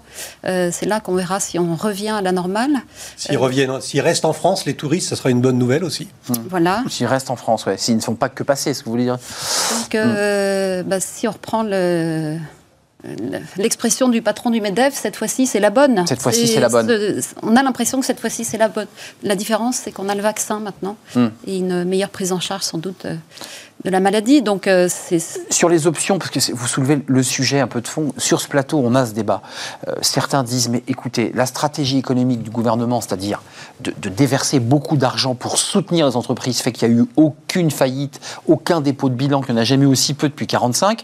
Euh, c'est là qu'on verra si on revient à la normale. S'ils reviennent, s'ils restent en France, les touristes, ce sera une bonne nouvelle aussi. Voilà. S'ils restent en France, ouais. s'ils ne sont pas que passés, ce que vous voulez dire. Donc, euh, bah, si on reprend le- le- l'expression du patron du MEDEF, cette fois-ci, c'est la bonne. Cette fois-ci, c'est la bonne. On a l'impression que cette fois-ci, c'est la bonne. La différence, c'est qu'on a le vaccin maintenant Hmm. et une meilleure prise en charge, sans doute, euh, de la maladie. Euh, Sur les options, parce que vous soulevez le sujet un peu de fond, sur ce plateau, on a ce débat. Euh, certains disent, mais écoutez, la stratégie économique du gouvernement, c'est-à-dire de, déverser beaucoup d'argent pour soutenir les entreprises, fait qu'il n'y a eu aucune faillite, aucun dépôt de bilan, qu'il n'y en a jamais eu aussi peu depuis 45.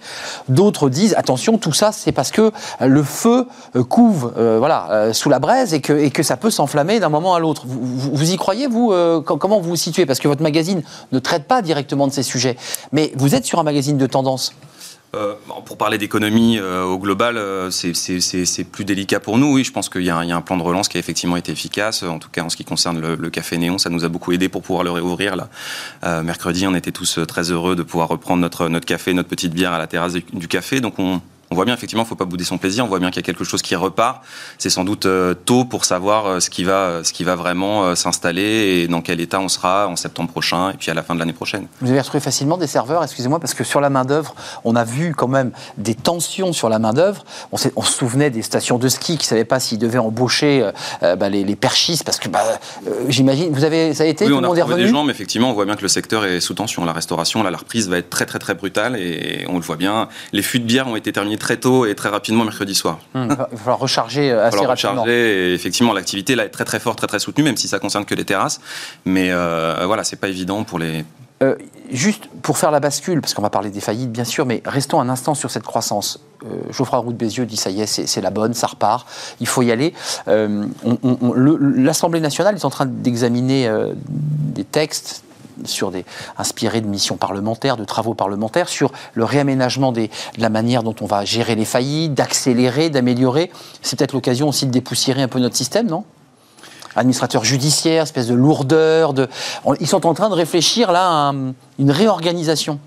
D'autres disent, attention, tout ça, c'est parce que euh, le feu couve voilà, sous la braise et que, ça peut s'enflammer d'un moment à l'autre. Vous, vous- y croyez, vous com- Comment vous vous situez? Parce que votre magazine ne traite pas directement de ces sujets. Mais vous êtes sur un magazine de tendance. Euh, pour parler d'économie euh, au global, euh, c'est- plus délicat pour nous. Oui, je pense qu'il y, a un- plan de relance qui a effectivement été efficace. En tout cas, en ce qui concerne le, café Néon, ça nous a beaucoup aidé pour pouvoir le réouvrir. Mercredi, on était tous très heureux de pouvoir reprendre notre, notre café, notre petite bière à la terrasse du, du café. Donc on, on voit bien, effectivement, il ne faut pas bouder son plaisir. On voit bien qu'il y a quelque chose qui repart. C'est sans doute euh, tôt pour savoir euh, ce qui va, ce qui va vraiment euh, s'installer et dans quel état on sera en septembre prochain et puis à la fin de l'année prochaine. Vous avez retrouvé facilement des serveurs, excusez-moi, parce que sur la main-d'œuvre, on a vu quand même des tensions sur la main-d'œuvre. On, s'est- on se souvenait des stations de ski qui ne savaient pas s'ils devaient embaucher euh, euh, bah, les, les perchistes, parce que bah, euh, j'imagine, vous avez, ça a été, Oui, tout on le a retrouvé des gens, mais effectivement, on voit bien que le secteur est sous tension. La restauration, là, la reprise va être très, très, très brutale et on le voit bien. Les fûts de bière ont été terminés très tôt et très rapidement mercredi soir. Hum, Il va falloir recharger euh, Il va assez falloir rapidement. recharger et effectivement, l'activité là est très, très forte, très, très soutenue, même si ça concerne que les terrasses. Mais euh, voilà, c'est pas évident pour les. Euh, juste pour faire la bascule, parce qu'on va parler des faillites bien sûr, mais restons un instant sur cette croissance. Euh, Geoffroy Roux de Bézieux dit ça y est, c'est la bonne, ça repart, il faut y aller. Euh, L'Assemblée nationale est en train d'examiner euh, des textes sur des, inspirés de missions parlementaires, de travaux parlementaires, sur le réaménagement des, de la manière dont on va gérer les faillites, d'accélérer, d'améliorer. C'est peut-être l'occasion aussi de dépoussiérer un peu notre système, non? Administrateur judiciaire, espèce de lourdeur. De... Ils sont en train de réfléchir là à un- une réorganisation.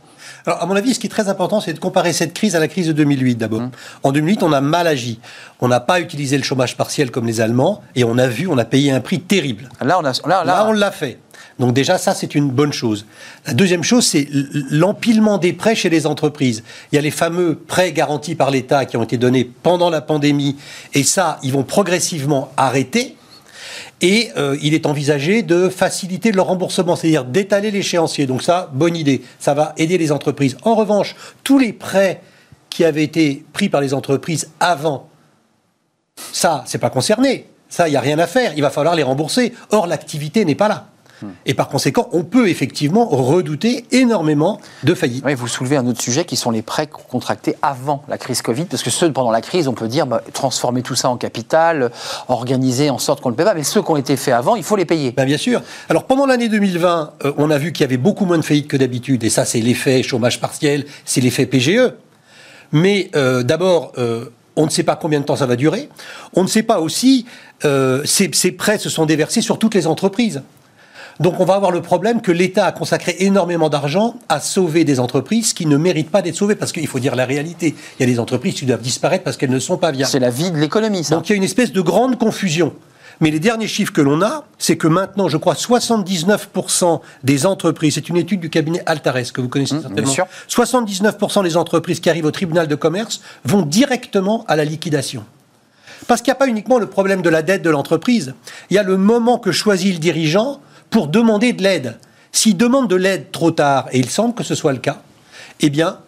Alors, à mon avis, ce qui est très important, c'est de comparer cette crise à la crise de 2008 d'abord. En 2008, on a mal agi. On n'a pas utilisé le chômage partiel comme les Allemands et on a vu, on a payé un prix terrible. Là, on a, là, là, Là, on l'a fait. Donc déjà, ça, c'est une bonne chose. La deuxième chose, c'est l'empilement des prêts chez les entreprises. Il y a les fameux prêts garantis par l'État qui ont été donnés pendant la pandémie, et ça, ils vont progressivement arrêter. Et euh, il est envisagé de faciliter leur remboursement, c'est-à-dire d'étaler l'échéancier. Donc ça, bonne idée. Ça va aider les entreprises. En revanche, tous les prêts qui avaient été pris par les entreprises avant ça, c'est pas concerné. Ça, il n'y a rien à faire. Il va falloir les rembourser. Or, l'activité n'est pas là. Et par conséquent, on peut effectivement redouter énormément de faillites. Oui, vous soulevez un autre sujet qui sont les prêts contractés avant la crise Covid, parce que ceux pendant la crise, on peut dire bah, transformer tout ça en capital, organiser en sorte qu'on ne le paie pas, mais ceux qui ont été faits avant, il faut les payer. Ben, bien sûr. Alors pendant l'année 2020, euh, on a vu qu'il y avait beaucoup moins de faillites que d'habitude, et ça c'est l'effet chômage partiel, c'est l'effet PGE. Mais euh, d'abord, euh, on ne sait pas combien de temps ça va durer. On ne sait pas aussi, euh, ces, ces prêts se sont déversés sur toutes les entreprises. Donc on va avoir le problème que l'État a consacré énormément d'argent à sauver des entreprises qui ne méritent pas d'être sauvées, parce qu'il faut dire la réalité. Il y a des entreprises qui doivent disparaître parce qu'elles ne sont pas viables. C'est la vie de l'économie, ça. Donc il y a une espèce de grande confusion. Mais les derniers chiffres que l'on a, c'est que maintenant, je crois, 79% des entreprises, c'est une étude du cabinet Altares que vous connaissez Mmh, certainement, bien sûr. 79% des entreprises qui arrivent au tribunal de commerce vont directement à la liquidation. Parce qu'il n'y a pas uniquement le problème de la dette de l'entreprise, il y a le moment que choisit le dirigeant pour demander de l'aide. S'il demande de l'aide trop tard, et il semble que ce soit le cas, eh bien,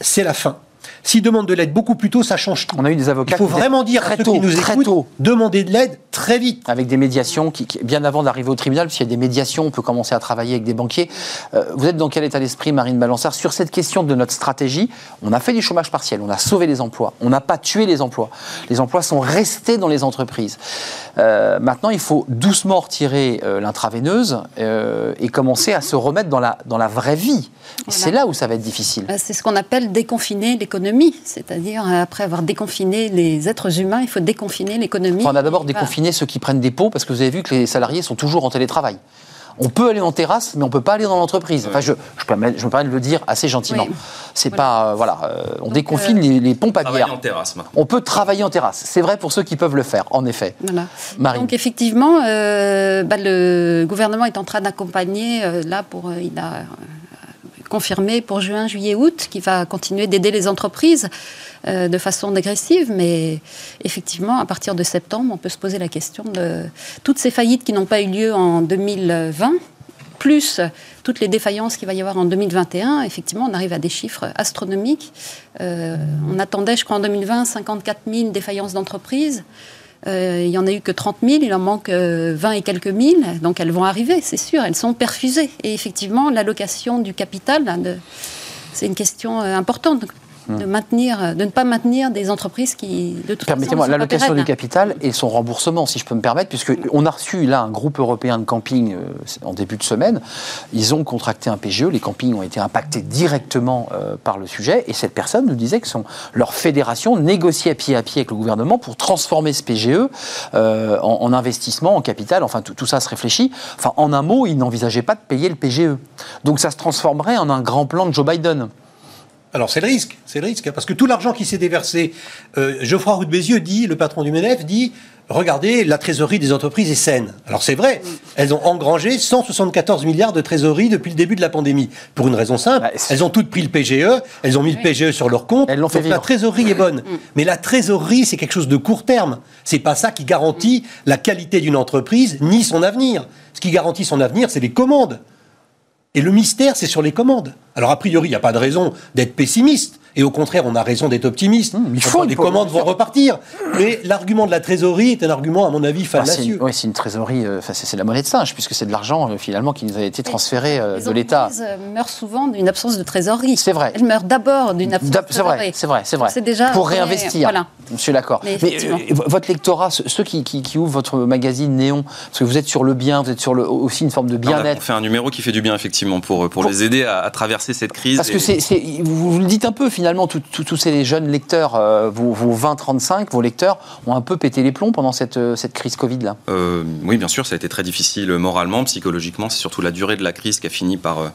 c'est la fin. S'il demande de l'aide beaucoup plus tôt, ça change tout. On a eu des avocats Il faut vraiment dire très à ceux tôt, qui nous très écoutent, tôt. demander de l'aide très vite. avec des médiations, qui, qui- bien avant d'arriver au tribunal, parce qu'il y a des médiations, on peut commencer à travailler avec des banquiers. Euh, vous êtes dans quel état d'esprit, Marine Balançard, sur cette question de notre stratégie? On a fait du chômage partiel, on a sauvé les emplois, on n'a pas tué les emplois. Les emplois sont restés dans les entreprises. Euh, maintenant, il faut doucement retirer euh, l'intraveineuse euh, et commencer à se remettre dans la, dans la vraie vie. C'est là où ça va être difficile. Euh, C'est ce qu'on appelle déconfiner l'économie, c'est-à-dire euh, après avoir déconfiné les êtres humains, il faut déconfiner l'économie. Enfin, on a d'abord déconfiné ceux qui prennent des pots, parce que vous avez vu que les salariés sont toujours en télétravail. On peut aller en terrasse, mais on peut pas aller dans l'entreprise. Enfin, je, je, permets- je me permets de le dire assez gentiment. Oui. C'est Voilà. pas, euh, voilà, euh, on Donc, déconfine euh, les, les pompes à Travailler bière. en terrasse maintenant. On peut travailler en terrasse. C'est vrai pour ceux qui peuvent le faire, en effet. Voilà. Marine. Donc effectivement, euh, bah, le gouvernement est en train d'accompagner, euh, là, pour, euh, il a euh, confirmé pour juin, juillet, août, qu'il va continuer d'aider les entreprises euh, de façon dégressive, mais effectivement, à partir de septembre, on peut se poser la question de toutes ces faillites qui n'ont pas eu lieu en 2020, plus toutes les défaillances qu'il va y avoir en 2021, effectivement, on arrive à des chiffres astronomiques. Euh, on attendait, je crois, en 2020, 54 000 défaillances d'entreprises. Euh, il n'y en a eu que 30 000, il en manque euh, 20 et quelques mille, donc elles vont arriver, c'est sûr, elles sont perfusées. Et effectivement, l'allocation du capital, c'est une question euh, importante. De, maintenir, de ne pas maintenir des entreprises qui, de toute façon, Permettez-moi, l'allocation du capital et son remboursement, si je peux me permettre, puisque on a reçu là un groupe européen de camping euh, en début de semaine. Ils ont contracté un PGE, les campings ont été impactés directement euh, par le sujet, et cette personne nous disait que son, leur fédération négociait pied à pied avec le gouvernement pour transformer ce PGE euh, en, en investissement, en capital. Enfin, tout, tout ça se réfléchit. Enfin, en un mot, ils n'envisageaient pas de payer le PGE. Donc, ça se transformerait en un grand plan de Joe Biden. Alors c'est le risque, c'est le risque, hein, parce que tout l'argent qui s'est déversé, euh, Geoffroy Roux de Bézieux dit, le patron du MEDEF dit, regardez, la trésorerie des entreprises est saine. Alors c'est vrai, elles ont engrangé 174 milliards de trésorerie depuis le début de la pandémie, pour une raison simple, Bah, elles ont toutes pris le PGE, elles ont mis le PGE sur leur compte, Elles l'ont fait donc la trésorerie est bonne. Mais la trésorerie, c'est quelque chose de court terme. C'est pas ça qui garantit la qualité d'une entreprise, ni son avenir. Ce qui garantit son avenir, c'est les commandes. Et le mystère, c'est sur les commandes. Alors, a priori, il n'y a pas de raison d'être pessimiste. Et au contraire, on a raison d'être optimiste. Mmh, il faut, les commandes vont repartir. Mais l'argument de la trésorerie est un argument, à mon avis, c'est fallacieux. une, ouais, c'est une trésorerie, euh, enfin, c'est la monnaie de singe, puisque c'est de l'argent euh, finalement qui nous a été transféré euh, Les de l'État. entreprises euh, meurent souvent d'une absence de trésorerie. C'est vrai. Elles meurent d'abord d'une absence de D'ab- C'est vrai, trésorerie. c'est vrai, c'est vrai. C'est déjà pour réinvestir. Voilà. Je suis d'accord. Mais euh, votre lectorat, ceux qui, qui- qui ouvrent votre magazine Néon, parce que vous êtes sur le bien, vous êtes sur le, aussi une forme de On a- on bien-être. fait un numéro qui fait du bien effectivement pour, pour, Pour- les aider à, à traverser cette crise. Parce que Et- c'est, c'est- vous, le dites un peu finalement, tous ces jeunes lecteurs, euh, vos, vos 20-35, vos lecteurs ont un peu pété les plombs pendant cette, euh, cette crise Covid là. Euh, oui, bien sûr, ça a été très difficile moralement, psychologiquement. C'est surtout la durée de la crise qui a fini par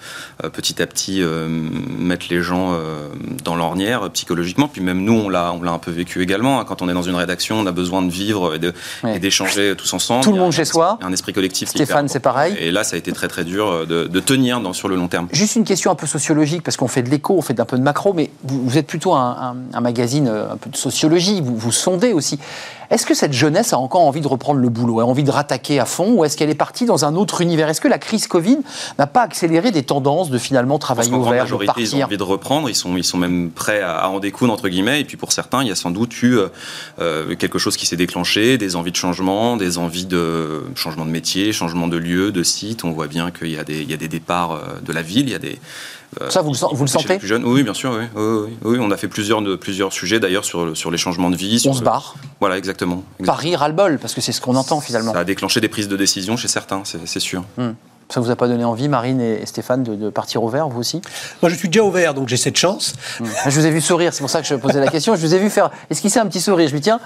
petit à petit euh, mettre les gens euh, dans l'ornière psychologiquement. Puis même nous, on l'a, on l'a un peu vécu également. Quand on est dans une rédaction, on a besoin de vivre et, Ouais. d'échanger tous ensemble. Tout le monde chez soi. Un esprit collectif. Stéphane, c'est pareil. Et là, ça a été très très dur euh, de, de tenir dans, sur le long terme. Juste une question un peu sociologique, parce qu'on fait de l'écho, on fait un peu de macro, mais vous, êtes plutôt un, un- un magazine euh, un peu de sociologie, vous, vous sondez aussi. Est-ce que cette jeunesse a encore envie de reprendre le boulot, a envie de rattaquer à fond, ou est-ce qu'elle est partie dans un autre univers? Est-ce que la crise Covid n'a pas accéléré des tendances de finalement travailler qu'en au grande vert, de majorité, ils ont envie de reprendre. Ils sont, ils sont même prêts à, à en découdre, entre guillemets. Et puis pour certains, il y a sans doute eu euh, quelque chose qui s'est déclenché, des envies de changement, des envies de changement de métier, changement de lieu, de site. On voit bien qu'il y a des, il y a des départs euh, de la ville. Il y a des, euh, Ça, vous le, vous sentez plus jeunes. Oui, bien sûr. Oui, oui, oui, oui. on a fait plusieurs, plusieurs sujets d'ailleurs sur, sur les changements de vie. Sur On se le- barre. Voilà, exactement. Paris ras-le-bol, parce que c'est ce qu'on entend finalement. Ça a déclenché des prises de décision chez certains, c'est c'est sûr. Ça vous a pas donné envie, Marine et Stéphane, de, de partir au vert, vous aussi? Moi, je suis déjà au vert, donc j'ai cette chance. Je vous ai vu sourire, c'est pour ça que je posais la question. Je vous ai vu faire esquisser un petit sourire. Je me dis, tiens,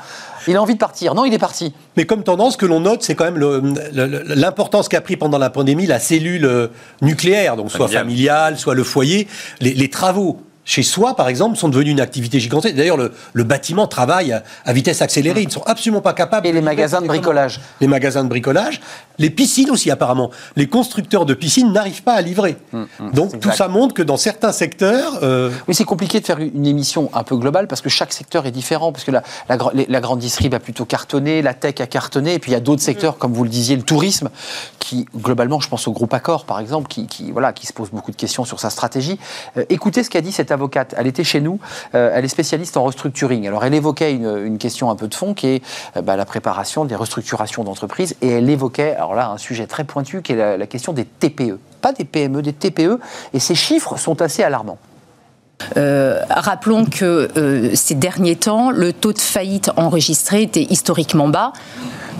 il a envie de partir. Non, il est parti. Mais comme tendance, ce que l'on note, c'est quand même le- le- l'importance qu'a pris pendant la pandémie la cellule euh, nucléaire, donc soit Familiale. familiale, soit le foyer. Les, les travaux chez soi, par exemple, sont devenus une activité gigantesque. D'ailleurs, le, le bâtiment travaille à, à vitesse accélérée. Ils ne sont absolument pas capables. Et de les magasins de bricolage. Les magasins de bricolage. Les piscines aussi, apparemment. Les constructeurs de piscines n'arrivent pas à livrer. donc, c'est tout exact. ça montre que dans certains secteurs, euh, Oui, c'est compliqué de faire une émission un peu globale parce que chaque secteur est différent. Parce que la, grande distrib a plutôt cartonné, la tech a cartonné, et puis il y a d'autres secteurs, comme vous le disiez, le tourisme, qui globalement, je pense au groupe Accor par exemple, qui, qui, voilà, qui se pose beaucoup de questions sur sa stratégie. Euh, écoutez ce qu'a dit cette avocate. Elle était chez nous, euh, elle est spécialiste en restructuring. Alors elle évoquait une, une question un peu de fond qui est euh, bah, la préparation des restructurations d'entreprises, et elle évoquait, alors là, un sujet très pointu qui est la, la question des TPE. Pas des PME, des TPE, et ces chiffres sont assez alarmants. Euh, rappelons que euh, ces derniers temps, le taux de faillite enregistré était historiquement bas,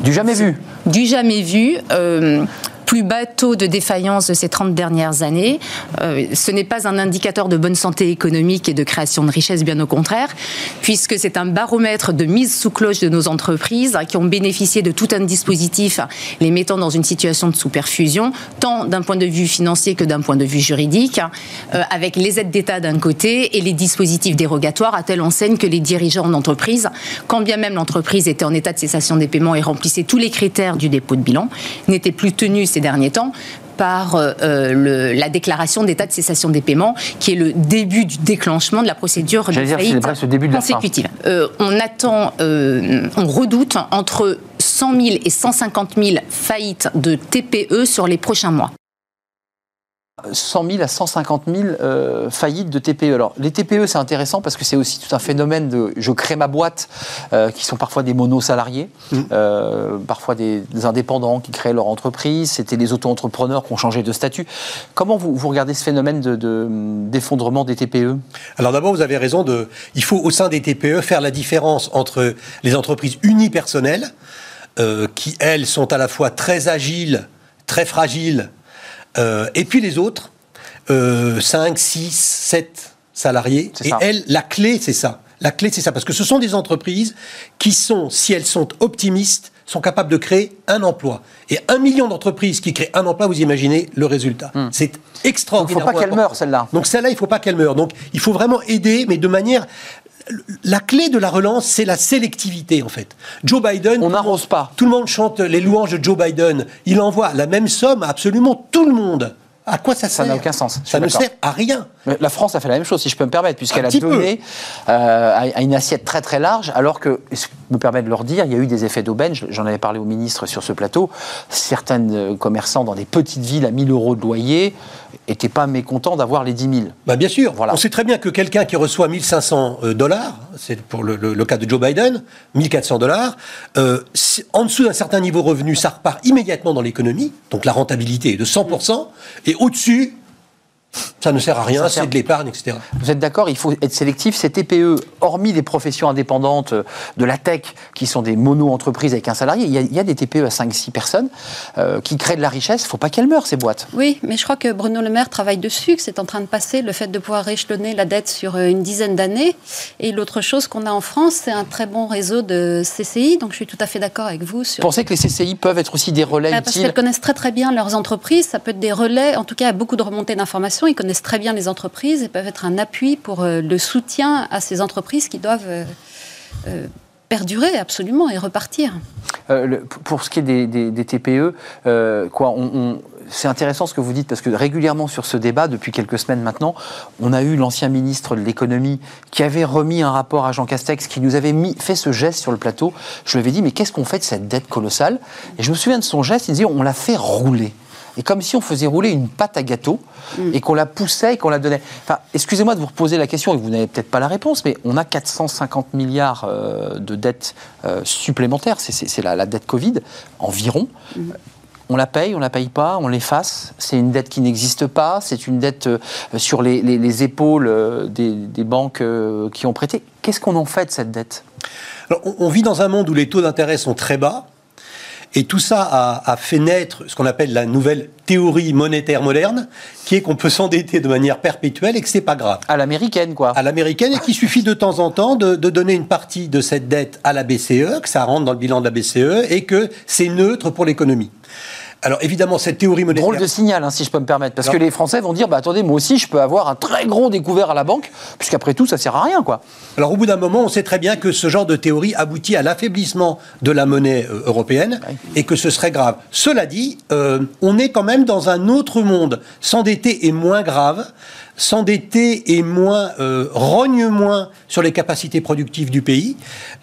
Du jamais vu. du jamais vu. euh, plus bas taux de défaillance de ces 30 dernières années. Euh, ce n'est pas un indicateur de bonne santé économique et de création de richesse, bien au contraire, puisque c'est un baromètre de mise sous cloche de nos entreprises hein, qui ont bénéficié de tout un dispositif les mettant dans une situation de sous-perfusion, tant d'un point de vue financier que d'un point de vue juridique, euh, avec les aides d'État d'un côté et les dispositifs dérogatoires à telle enseigne que les dirigeants d'entreprise, quand bien même l'entreprise était en état de cessation des paiements et remplissait tous les critères du dépôt de bilan, n'étaient plus tenus ces derniers temps par euh, le- la déclaration d'état de cessation des paiements, qui est le début du déclenchement de la procédure de dire, faillite début de la consécutive. Euh, on attend, euh, on redoute entre 100 000 et 150 000 faillites de TPE sur les prochains mois. 100 000 à 150 000 euh, faillites de TPE. Alors, les TPE, c'est intéressant parce que c'est aussi tout un phénomène de je crée ma boîte, euh, qui sont parfois des monosalariés, euh, parfois des, des indépendants qui créent leur entreprise. C'était les auto-entrepreneurs qui ont changé de statut. Comment vous, vous regardez ce phénomène de- de- d'effondrement des TPE Alors d'abord, vous avez raison de. Il faut au sein des TPE faire la différence entre les entreprises unipersonnelles, qui elles sont à la fois très agiles, très fragiles, euh, et puis les autres, euh, 5, 6, 7 salariés. Et elles, la clé, c'est ça. La clé, c'est ça. Parce que ce sont des entreprises qui sont, si elles sont optimistes, sont capables de créer un emploi. Et un million d'entreprises qui créent un emploi, vous imaginez le résultat. C'est Hmm. Il ne extraordinaire. faut pas qu'elle meure, celle-là. Donc celle-là, il ne faut pas qu'elle meure. Donc il faut vraiment aider, mais de manière... La clé de la relance, c'est la sélectivité, en fait. Joe Biden... On n'arrose pas. Tout le monde chante les louanges de Joe Biden. Il envoie la même somme à absolument tout le monde. À quoi ça Ça sert n'a aucun sens. Ça ne sert à rien. La France a fait la même chose, si je peux me permettre, puisqu'elle a donné euh, à une assiette très très large, alors que, je me permets de leur dire, il y a eu des effets d'aubaine, je- j'en avais parlé au ministre sur ce plateau, certains euh, commerçants dans des petites villes à 1000 euros de loyer n'étaient pas mécontents d'avoir les 10 000. Bah, bien sûr. Voilà. On sait très bien que quelqu'un qui reçoit 1500 euh, dollars, c'est pour le, le- le cas de Joe Biden, 1400 dollars, euh, en dessous d'un certain niveau revenu, ça repart immédiatement dans l'économie, donc la rentabilité est de 100%, et au-dessus, ça ne sert à rien, sert- c'est de l'épargne, etc. Vous êtes d'accord, il faut être sélectif. Ces TPE, hormis les professions indépendantes euh, de la tech, qui sont des mono-entreprises avec un salarié, il y a, il y a des TPE à 5-6 personnes euh, qui créent de la richesse. Il ne faut pas qu'elles meurent, ces boîtes. Oui, mais je crois que Bruno Le Maire travaille dessus, que c'est en train de passer, le fait de pouvoir échelonner la dette sur euh, une dizaine d'années. Et l'autre chose qu'on a en France, c'est un très bon réseau de CCI, donc je suis tout à fait d'accord avec vous Vous sur... pensez que les CCI peuvent être aussi des relais Ah, parce qu'elles connaissent très très bien leurs entreprises, ça peut être des relais, en tout cas il y a beaucoup de remontées d'informations, ils connaissent très bien les entreprises et peuvent être un appui pour euh, le soutien à ces entreprises qui doivent euh, euh, perdurer absolument et repartir. Pour ce qui est des, des- TPE, quoi, c'est intéressant ce que vous dites parce que régulièrement sur ce débat, depuis quelques semaines maintenant, on a eu l'ancien ministre de l'économie qui avait remis un rapport à Jean Castex, qui nous avait fait ce geste sur le plateau. Je lui avais dit, mais qu'est-ce qu'on fait de cette dette colossale? Et je me souviens de son geste, il disait, on l'a fait rouler. Et comme si on faisait rouler une pâte à gâteau et qu'on la poussait et qu'on la donnait. Enfin, excusez-moi de vous reposer la question et vous n'avez peut-être pas la réponse, mais on a 450 milliards euh, de dettes euh, supplémentaires. C'est- C'est c'est la, la dette Covid environ. On la paye, on la paye pas, on l'efface. C'est une dette qui n'existe pas. C'est une dette euh, sur les, les- les épaules euh, des, des banques euh, qui ont prêté. Qu'est-ce qu'on en fait de cette dette? Alors, on, on vit dans un monde où les taux d'intérêt sont très bas. Et tout ça a, a fait naître ce qu'on appelle la nouvelle théorie monétaire moderne, qui est qu'on peut s'endetter de manière perpétuelle et que c'est pas grave. À l'américaine, quoi. À l'américaine, et qu'il suffit de temps en temps de, de donner une partie de cette dette à la BCE, que ça rentre dans le bilan de la BCE, et que c'est neutre pour l'économie. Alors évidemment, cette théorie monétaire... Drôle de signal, hein, si je peux me permettre. Parce Non. que les Français vont dire bah, attendez, moi aussi, je peux avoir un très gros découvert à la banque, puisqu'après tout, ça sert à rien, quoi. Alors au bout d'un moment, on sait très bien que ce genre de théorie aboutit à l'affaiblissement de la monnaie euh, européenne et que ce serait grave. Cela dit, euh, on est quand même dans un autre monde. S'endetter est moins grave. S'endetter est moins euh, rogne moins sur les capacités productives du pays,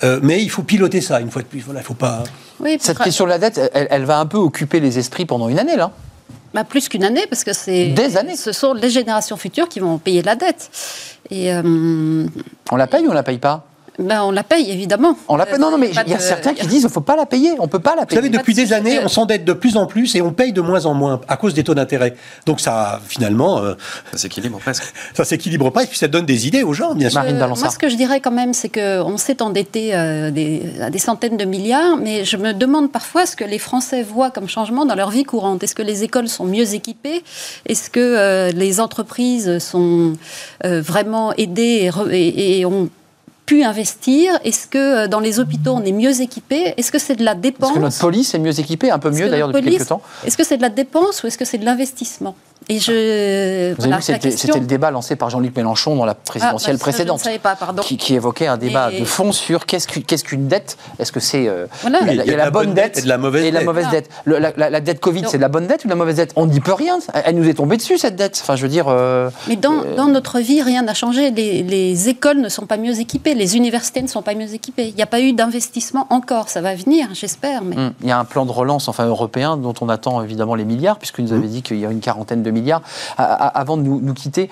Euh, mais il faut piloter ça une fois de plus. Voilà, il faut pas. Oui, Cette question de la dette, elle, elle va un peu occuper les esprits pendant une année, là. Bah, plus qu'une année, parce que c'est. Des années. Ce sont les générations futures qui vont payer la dette. Et euh, On la paye ou on la paye pas? Ben, on la paye, évidemment. On la paye. Non, non, mais Euh, pas il y a de- certains qui disent qu'il ne faut pas la payer, on ne peut pas la Vous payer. savez, depuis de des années, on s'endette de plus en plus et on paye de moins en moins à cause des taux d'intérêt. Donc ça, finalement, euh, Ça s'équilibre presque. ça s'équilibre pas et puis ça donne des idées aux gens, bien sûr. Marine Euh. Moi, ce que je dirais quand même, c'est qu'on s'est endetté euh, des- à des centaines de milliards, mais je me demande parfois ce que les Français voient comme changement dans leur vie courante. Est-ce que les écoles sont mieux équipées? Est-ce que euh, les entreprises sont euh, vraiment aidées et, re- et- et ont pu investir? Est-ce que euh, dans les hôpitaux, on est mieux équipé? Est-ce que c'est de la dépense Parce que notre police est mieux équipée, un peu Est-ce mieux d'ailleurs depuis quelques police- temps. Est-ce que c'est de la dépense ou est-ce que c'est de l'investissement? Et je. Vous avez voilà, vu, c'était le débat lancé par Jean-Luc Mélenchon dans la Ah, présidentielle bah, ça, précédente. Je ne savais pas, pardon. Qui, qui évoquait un débat Et- de fond sur qu'est-ce qu'une dette? Est-ce que c'est. euh, Voilà. il y a- Oui, il y a la bonne dette et de la mauvaise et la dette. mauvaise dette. Le- la, la- la dette Covid, c'est de la bonne dette ou de la mauvaise dette? On n'y peut rien. Elle, nous est tombée dessus, cette dette. Enfin, je veux dire. euh, Mais dans, dans notre vie, rien n'a changé. Les, les écoles ne sont pas mieux équipées, les universités ne sont pas mieux équipées. Il n'y a pas eu d'investissement encore. Ça va venir, j'espère. Mais... hum, Il y a un plan de relance enfin européen dont on attend évidemment les milliards, puisque nous avait dit qu'il y a une quarantaine de milliards. Avant de nous, nous quitter,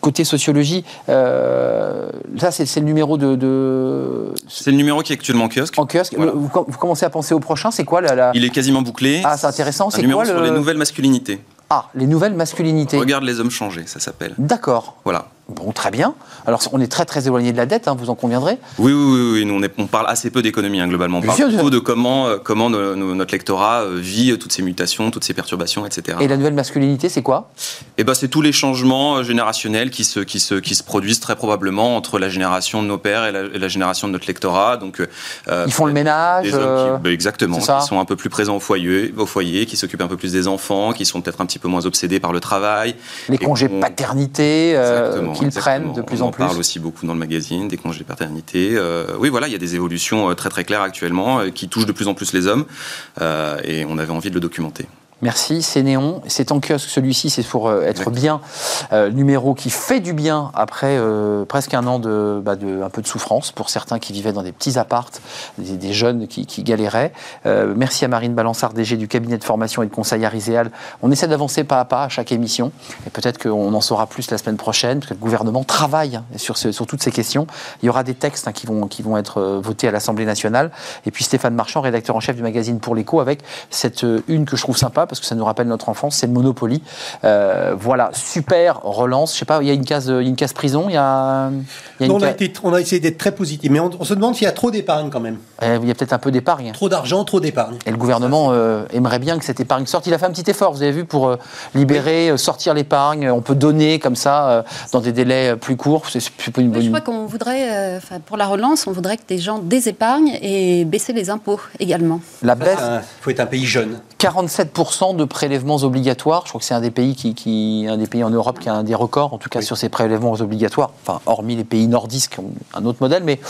côté sociologie, euh, ça c'est c'est le numéro de, de- C'est le numéro qui est actuellement en kiosque. en kiosque. Voilà. Vous, vous commencez à penser au prochain, c'est quoi la, la- Il est quasiment bouclé. Ah, c'est intéressant. C'est numéro quoi sur le les nouvelles masculinités. Ah, les nouvelles masculinités. Regarde les hommes changer, ça s'appelle. D'accord. Voilà. Bon, très bien. Alors, on est très très éloigné de la dette, hein, vous en conviendrez. Oui, oui, oui, oui. Nous, on, est- on parle assez peu d'économie hein, globalement. On parle sûr, plutôt de comment, euh, comment no- no- notre lectorat euh, vit euh, toutes ces mutations, toutes ces perturbations, etc. Et la nouvelle masculinité, c'est quoi? Et ben, c'est tous les changements générationnels qui se, qui, se, qui se produisent très probablement entre la génération de nos pères et la, et la génération de notre lectorat. Donc, euh, Ils font le ménage. Qui, bah, exactement, qui sont un peu plus présents au foyer, au foyer, qui s'occupent un peu plus des enfants, qui sont peut-être un petit peu moins obsédés par le travail. les congés qu'on- paternité Exactement, qu'ils prennent de plus on en en plus. parle aussi beaucoup dans le magazine, des congés paternité. Euh, oui, voilà, il y a des évolutions euh, très très claires actuellement euh, qui touchent de plus en plus les hommes et on avait envie de le documenter. Merci, c'est Néon. C'est en kiosque celui-ci, c'est pour euh, être bien. Euh, numéro qui fait du bien après euh, presque un an de, bah, de un peu de souffrance pour certains qui vivaient dans des petits appartes, des, des jeunes qui, qui galéraient. Merci à Marine Balançard, DG du cabinet de formation et de conseil Ariséal. On essaie d'avancer pas à pas à chaque émission et peut-être qu'on en saura plus la semaine prochaine parce que le gouvernement travaille sur, ce- sur toutes ces questions. Il y aura des textes hein, qui, vont, qui vont être votés à l'Assemblée nationale. Et puis Stéphane Marchand, rédacteur en chef du magazine Pour l'écho, avec cette une que je trouve sympa parce que ça nous rappelle notre enfance, c'est le Monopoly. Euh, voilà, super relance. Je sais pas, il y a une case, il y a une case prison, il y a, il y a, une on, a été, on a essayé d'être très positif, mais on, on se demande s'il y a trop d'épargne quand même. euh, il y a peut-être un peu d'épargne. Trop d'argent, trop d'épargne. Et le gouvernement euh, aimerait bien que cette épargne sorte. Il a fait un petit effort, vous avez vu, pour euh, libérer, sortir l'épargne. On peut donner comme ça euh, dans des délais plus courts. C'est une je crois qu'on voudrait, euh, pour la relance, on voudrait que des gens désépargnent et baisser les impôts également. La baisse, Il faut être un pays jeune. 47% 30% de prélèvements obligatoires. Je crois que c'est un des pays qui, qui- un des pays en Europe qui a un des records, en tout cas sur ces prélèvements obligatoires. Enfin, hormis les pays nordistes qui ont un autre modèle, mais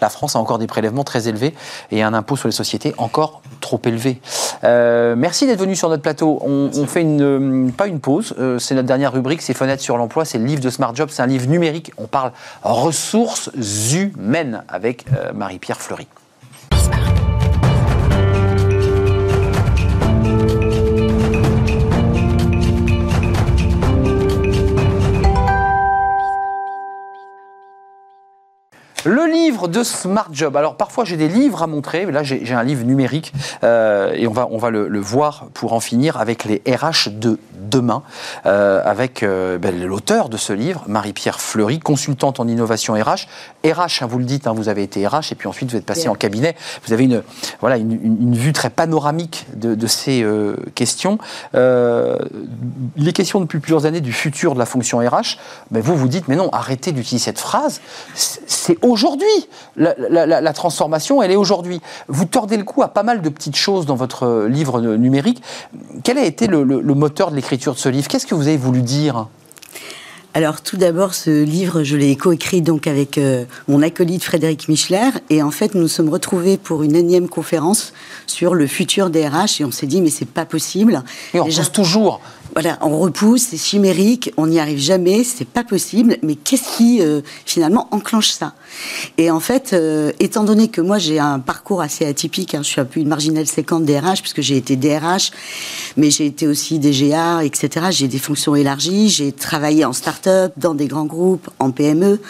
la France a encore des prélèvements très élevés et un impôt sur les sociétés encore trop élevé. Euh, merci d'être venu sur notre plateau. On, on fait une, euh, pas une pause. euh, c'est notre dernière rubrique, c'est Fenêtre sur l'emploi. C'est le livre de Smart Job. C'est un livre numérique. On parle ressources humaines avec euh, Marie-Pierre Fleury. Le livre de Smart Job. Alors parfois j'ai des livres à montrer, mais là j'ai un livre numérique euh, et on va, on va le, le voir pour en finir avec les RH de demain, euh, avec euh, ben, l'auteur de ce livre, Marie-Pierre Fleury, consultante en innovation RH. RH, hein, vous le dites, hein, vous avez été RH et puis ensuite vous êtes passé en cabinet. Vous avez une, voilà, une, une- une vue très panoramique de, de ces questions. Les questions depuis plusieurs années du futur de la fonction RH, ben vous vous dites, mais non, arrêtez d'utiliser cette phrase. C'est aujourd'hui. La, la- la- la transformation, elle est aujourd'hui. Vous tordez le cou à pas mal de petites choses dans votre euh, livre euh, numérique. Quel a été le, le- le moteur de l'écriture de ce livre? Qu'est-ce que vous avez voulu dire? Alors tout d'abord, ce livre, je l'ai coécrit donc avec euh, mon acolyte Frédéric Michler, et en fait, nous nous sommes retrouvés pour une énième conférence sur le futur des RH, et on s'est dit mais c'est pas possible. Et on Déjà- repousse toujours. Voilà, on repousse, c'est chimérique, on n'y arrive jamais, c'est pas possible. Mais qu'est-ce qui euh, finalement enclenche ça? Et en fait, euh, étant donné que moi j'ai un parcours assez atypique, hein, je suis un peu une marginale séquente des RH puisque j'ai été DRH, mais j'ai été aussi DGA, etc. J'ai des fonctions élargies, j'ai travaillé en start-up, dans des grands groupes, en PME,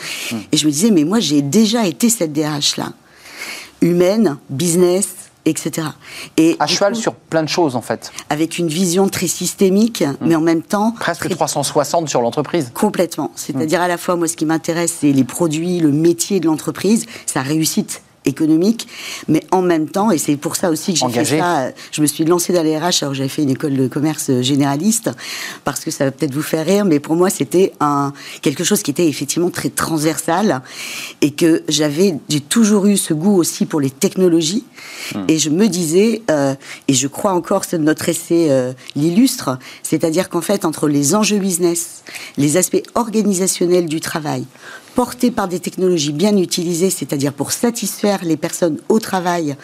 et je me disais mais moi j'ai déjà été cette DRH là, humaine, business, etc. Et À cheval coup, sur plein de choses, en fait. avec une vision très systémique, mais en même temps Presque très 360 sur l'entreprise. Complètement. C'est-à-dire à la fois, moi, ce qui m'intéresse, c'est les produits, le métier de l'entreprise, sa réussite économique, mais en même temps, et c'est pour ça aussi que j'ai fait ça, je me suis lancée dans les RH alors j'avais fait une école de commerce généraliste, parce que ça va peut-être vous faire rire, mais pour moi, c'était un, quelque chose qui était effectivement très transversal, et que j'avais, j'ai toujours eu ce goût aussi pour les technologies, et je me disais, euh, et je crois encore que notre essai euh, l'illustre, c'est-à-dire qu'en fait, entre les enjeux business, les aspects organisationnels du travail, portés par des technologies bien utilisées, c'est-à-dire pour satisfaire les personnes au travail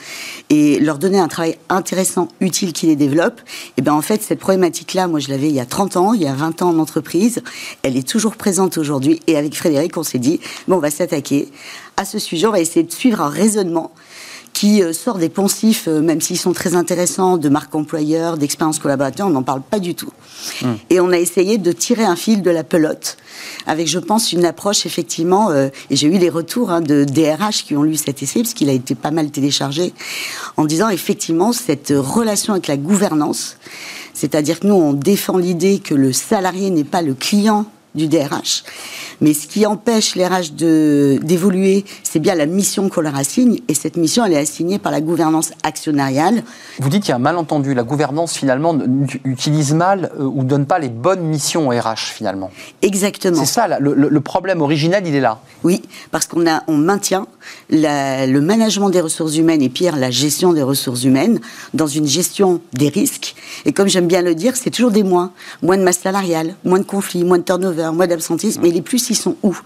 et leur donner un travail intéressant, utile qui les développe, et bien en fait, cette problématique-là, moi je l'avais il y a 30 ans, il y a 20 ans en entreprise, elle est toujours présente aujourd'hui, et avec Frédéric, on s'est dit, bon, on va s'attaquer à ce sujet, on va essayer de suivre un raisonnement qui euh, sort des poncifs, euh, même s'ils sont très intéressants, de marque employeur, d'expérience collaborateur, on n'en parle pas du tout. Et on a essayé de tirer un fil de la pelote, avec, je pense, une approche effectivement, euh, et j'ai eu des retours hein, de DRH qui ont lu cet essai, parce qu'il a été pas mal téléchargé, en disant effectivement cette relation avec la gouvernance, c'est-à-dire que nous, on défend l'idée que le salarié n'est pas le client du DRH. Mais ce qui empêche les RH d'évoluer, c'est bien la mission qu'on leur assigne. Et cette mission, elle est assignée par la gouvernance actionnariale. Vous dites qu'il y a un malentendu. La gouvernance, finalement, utilise mal euh, ou donne pas les bonnes missions au RH, finalement. Exactement. C'est ça, là, le, problème original, il est là. Oui, parce qu'on on maintient la- le management des ressources humaines et pire la gestion des ressources humaines dans une gestion des risques. Et comme j'aime bien le dire, c'est toujours des moins, moins de masse salariale, moins de conflits, moins de turnover, moins d'absentisme. Mais les plus, ils sont où?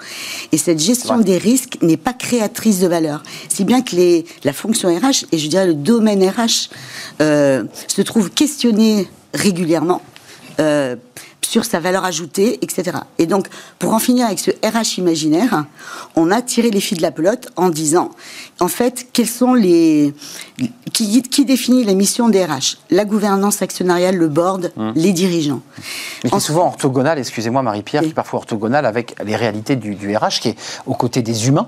Et cette gestion Ouais. des risques n'est pas créatrice de valeur. Si bien que les, la fonction RH et je dirais le domaine RH euh, se trouve questionné régulièrement. euh, sur sa valeur ajoutée, etc. Et donc, pour en finir avec ce RH imaginaire, on a tiré les fils de la pelote en disant, en fait, quels sont les... Qui, qui définit les missions des RH La gouvernance actionnariale, le board, les dirigeants. Mais qui est En- souvent orthogonal, excusez-moi Marie-Pierre, Oui. qui est parfois orthogonal avec les réalités du, du RH, qui est aux côtés des humains.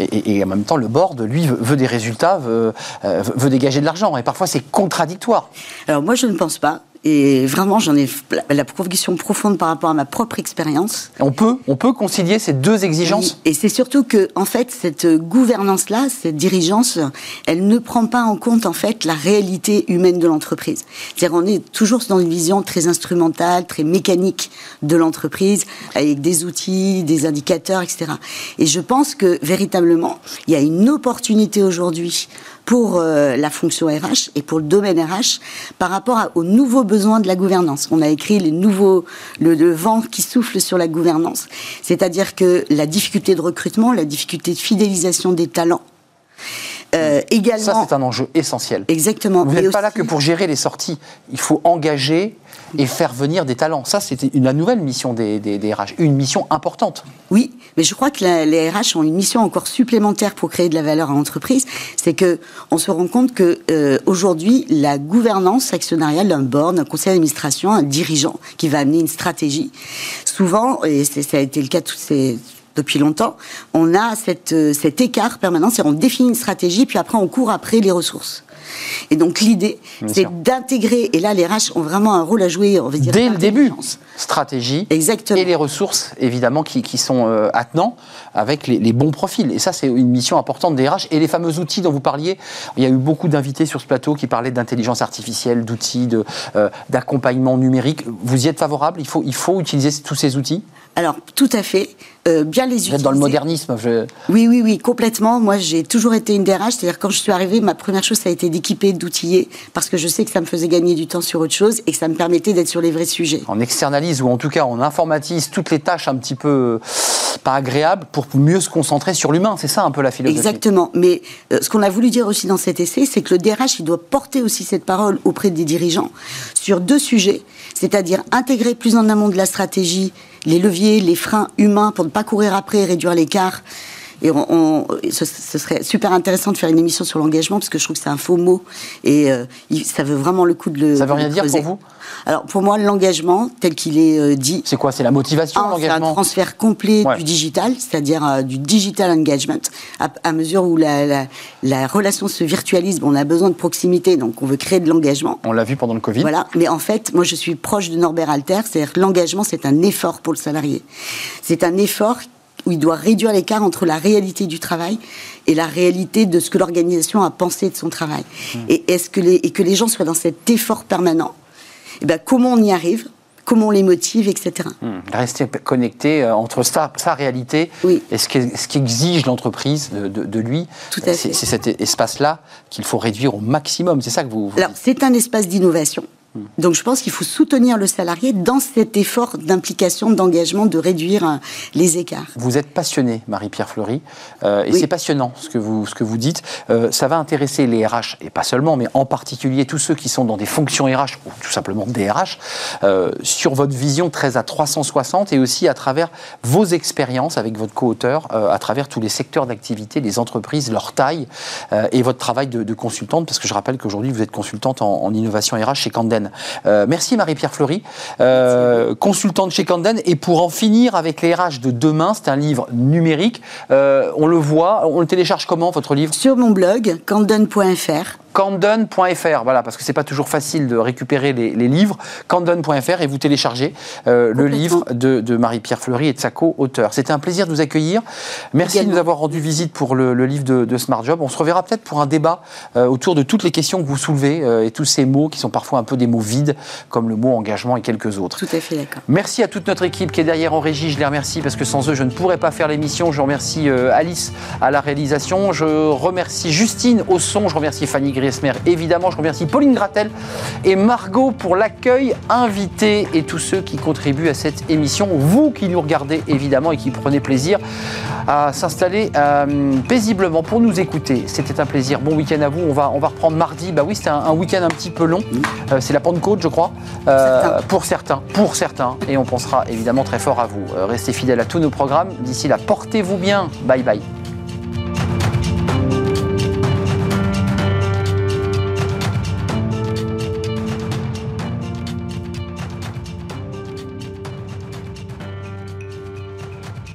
Et, et- et en même temps, le board, lui, veut, veut des résultats, veut, euh, veut dégager de l'argent. Et parfois, c'est contradictoire. Alors moi, je ne pense pas. Et vraiment, j'en ai la, conviction profonde par rapport à ma propre expérience. On peut, on peut concilier ces deux exigences? Et c'est surtout que, en fait, cette gouvernance-là, cette dirigeance, elle ne prend pas en compte, en fait, la réalité humaine de l'entreprise. C'est-à-dire, on est toujours dans une vision très instrumentale, très mécanique de l'entreprise, avec des outils, des indicateurs, etc. Et je pense que, véritablement, il y a une opportunité aujourd'hui pour euh, la fonction RH et pour le domaine RH par rapport à- aux nouveaux besoins de la gouvernance. On a écrit les nouveaux, le, le vent qui souffle sur la gouvernance, c'est-à-dire que la difficulté de recrutement, la difficulté de fidélisation des talents, euh, également. Ça, c'est un enjeu essentiel. Exactement. Vous n'êtes pas aussi- là que pour gérer les sorties. Il faut engager et faire venir des talents. Ça, une- la nouvelle mission des, des- RH. Une mission importante. Oui, mais je crois que les RH ont une mission encore supplémentaire pour créer de la valeur à l'entreprise. C'est que on se rend compte que euh, aujourd'hui, la gouvernance actionnariale d'un board, d'un conseil d'administration, un dirigeant qui va amener une stratégie, souvent, et c'est- ça a été le cas depuis longtemps, on a euh, cet écart permanent, c'est on définit une stratégie, puis après on court après les ressources. Et donc l'idée, c'est d'intégrer, et là les RH ont vraiment un rôle à jouer, on va dire. Dès le début, stratégie Exactement. et les ressources, évidemment, qui, qui sont euh, attenants avec les, les bons profils. Et ça, c'est une mission importante des RH. Et les fameux outils dont vous parliez, il y a eu beaucoup d'invités sur ce plateau qui parlaient d'intelligence artificielle, d'outils, euh, d'accompagnement numérique. Vous y êtes favorable? Il faut, il faut utiliser tous ces outils? Alors, tout à fait. Euh, bien les Vous utiliser. êtes dans le modernisme. je- Oui, oui, oui, complètement. Moi, j'ai toujours été une DRH, c'est-à-dire quand je suis arrivée, ma première chose, ça a été d'équiper, d'outiller, parce que je sais que ça me faisait gagner du temps sur autre chose et que ça me permettait d'être sur les vrais sujets. on externalise ou en tout cas on informatise toutes les tâches un petit peu euh, pas agréables pour mieux se concentrer sur l'humain. C'est ça un peu la philosophie. Exactement. Mais euh, ce qu'on a voulu dire aussi dans cet essai, c'est que le DRH, il doit porter aussi cette parole auprès des dirigeants sur deux sujets, c'est-à-dire intégrer plus en amont de la stratégie les leviers, les freins humains pour ne pas courir après et réduire l'écart. Et on, on- ce, ce serait super intéressant de faire une émission sur l'engagement parce que je trouve que c'est un faux mot et euh, ça veut vraiment le coup de le. Ça veut rien dire pour vous? Alors pour moi, l'engagement tel qu'il est euh, dit, C'est quoi? C'est la motivation, un, c'est un l'engagement? transfert complet Ouais. du digital, c'est-à-dire euh, du digital engagement. À, à mesure où la, la, la relation se virtualise, on a besoin de proximité, donc on veut créer de l'engagement. On l'a vu pendant le Covid. Voilà, mais en fait, moi je suis proche de Norbert Alter, c'est-à-dire que l'engagement c'est un effort pour le salarié. C'est un effort où il doit réduire l'écart entre la réalité du travail et la réalité de ce que l'organisation a pensé de son travail. Et, est-ce que les, et que les gens soient dans cet effort permanent? Et ben, comment on y arrive? Comment on les motive, etc. Hmm, Rester connecté euh, entre sa, sa réalité Oui. et ce qu'e- ce qu'exige l'entreprise de, de- de lui. Tout à C'est fait. c'est cet espace-là qu'il faut réduire au maximum. C'est ça que vous. vous Alors, c'est un espace d'innovation. Donc, je pense qu'il faut soutenir le salarié dans cet effort d'implication, d'engagement, de réduire euh, les écarts. Vous êtes passionnée, Marie-Pierre Fleury, euh, et Oui. c'est passionnant ce que vous, ce que vous dites. Euh, ça va intéresser les RH, et pas seulement, mais en particulier tous ceux qui sont dans des fonctions RH, ou tout simplement des RH, euh, sur votre vision 13 à 360, et aussi à travers vos expériences avec votre co-auteur, à travers tous les secteurs d'activité, les entreprises, leur taille, et votre travail de, de consultante, parce que je rappelle qu'aujourd'hui vous êtes consultante en, en innovation RH chez Euh, merci Marie-Pierre Fleury, euh, consultante chez Canden. Et pour en finir avec les RH de demain, c'est un livre numérique. Euh, on le voit, on le télécharge comment votre livre? Sur mon blog, candon.fr, Candon.fr, voilà, parce que c'est pas toujours facile de récupérer les, les livres. Candon.fr et vous téléchargez euh, le livre de, de Marie-Pierre Fleury et de sa co-auteur. C'était un plaisir de vous accueillir. Merci Également. de nous avoir rendu visite pour le, le livre de, de Smart Job. On se reverra peut-être pour un débat euh, autour de toutes les questions que vous soulevez euh, et tous ces mots qui sont parfois un peu des mots vides, comme le mot engagement et quelques autres. tout à fait d'accord. Merci à toute notre équipe qui est derrière en régie. Je les remercie parce que sans eux, je ne pourrais pas faire l'émission. Je remercie Alice à la réalisation. Je remercie Justine au son. Je remercie Fanny Griesmer, évidemment. Je remercie Pauline Gratel et Margot pour l'accueil invité et tous ceux qui contribuent à cette émission. Vous qui nous regardez, évidemment, et qui prenez plaisir à s'installer euh, paisiblement pour nous écouter. C'était un plaisir. Bon week-end à vous. On va, on va reprendre mardi. Bah oui, c'était un, un week-end un petit peu long. Euh, C'est la Pentecôte, je crois. Euh, Certains. pour certains, pour certains, et on pensera évidemment très fort à vous. Restez fidèles à tous nos programmes. D'ici là, portez-vous bien. Bye bye.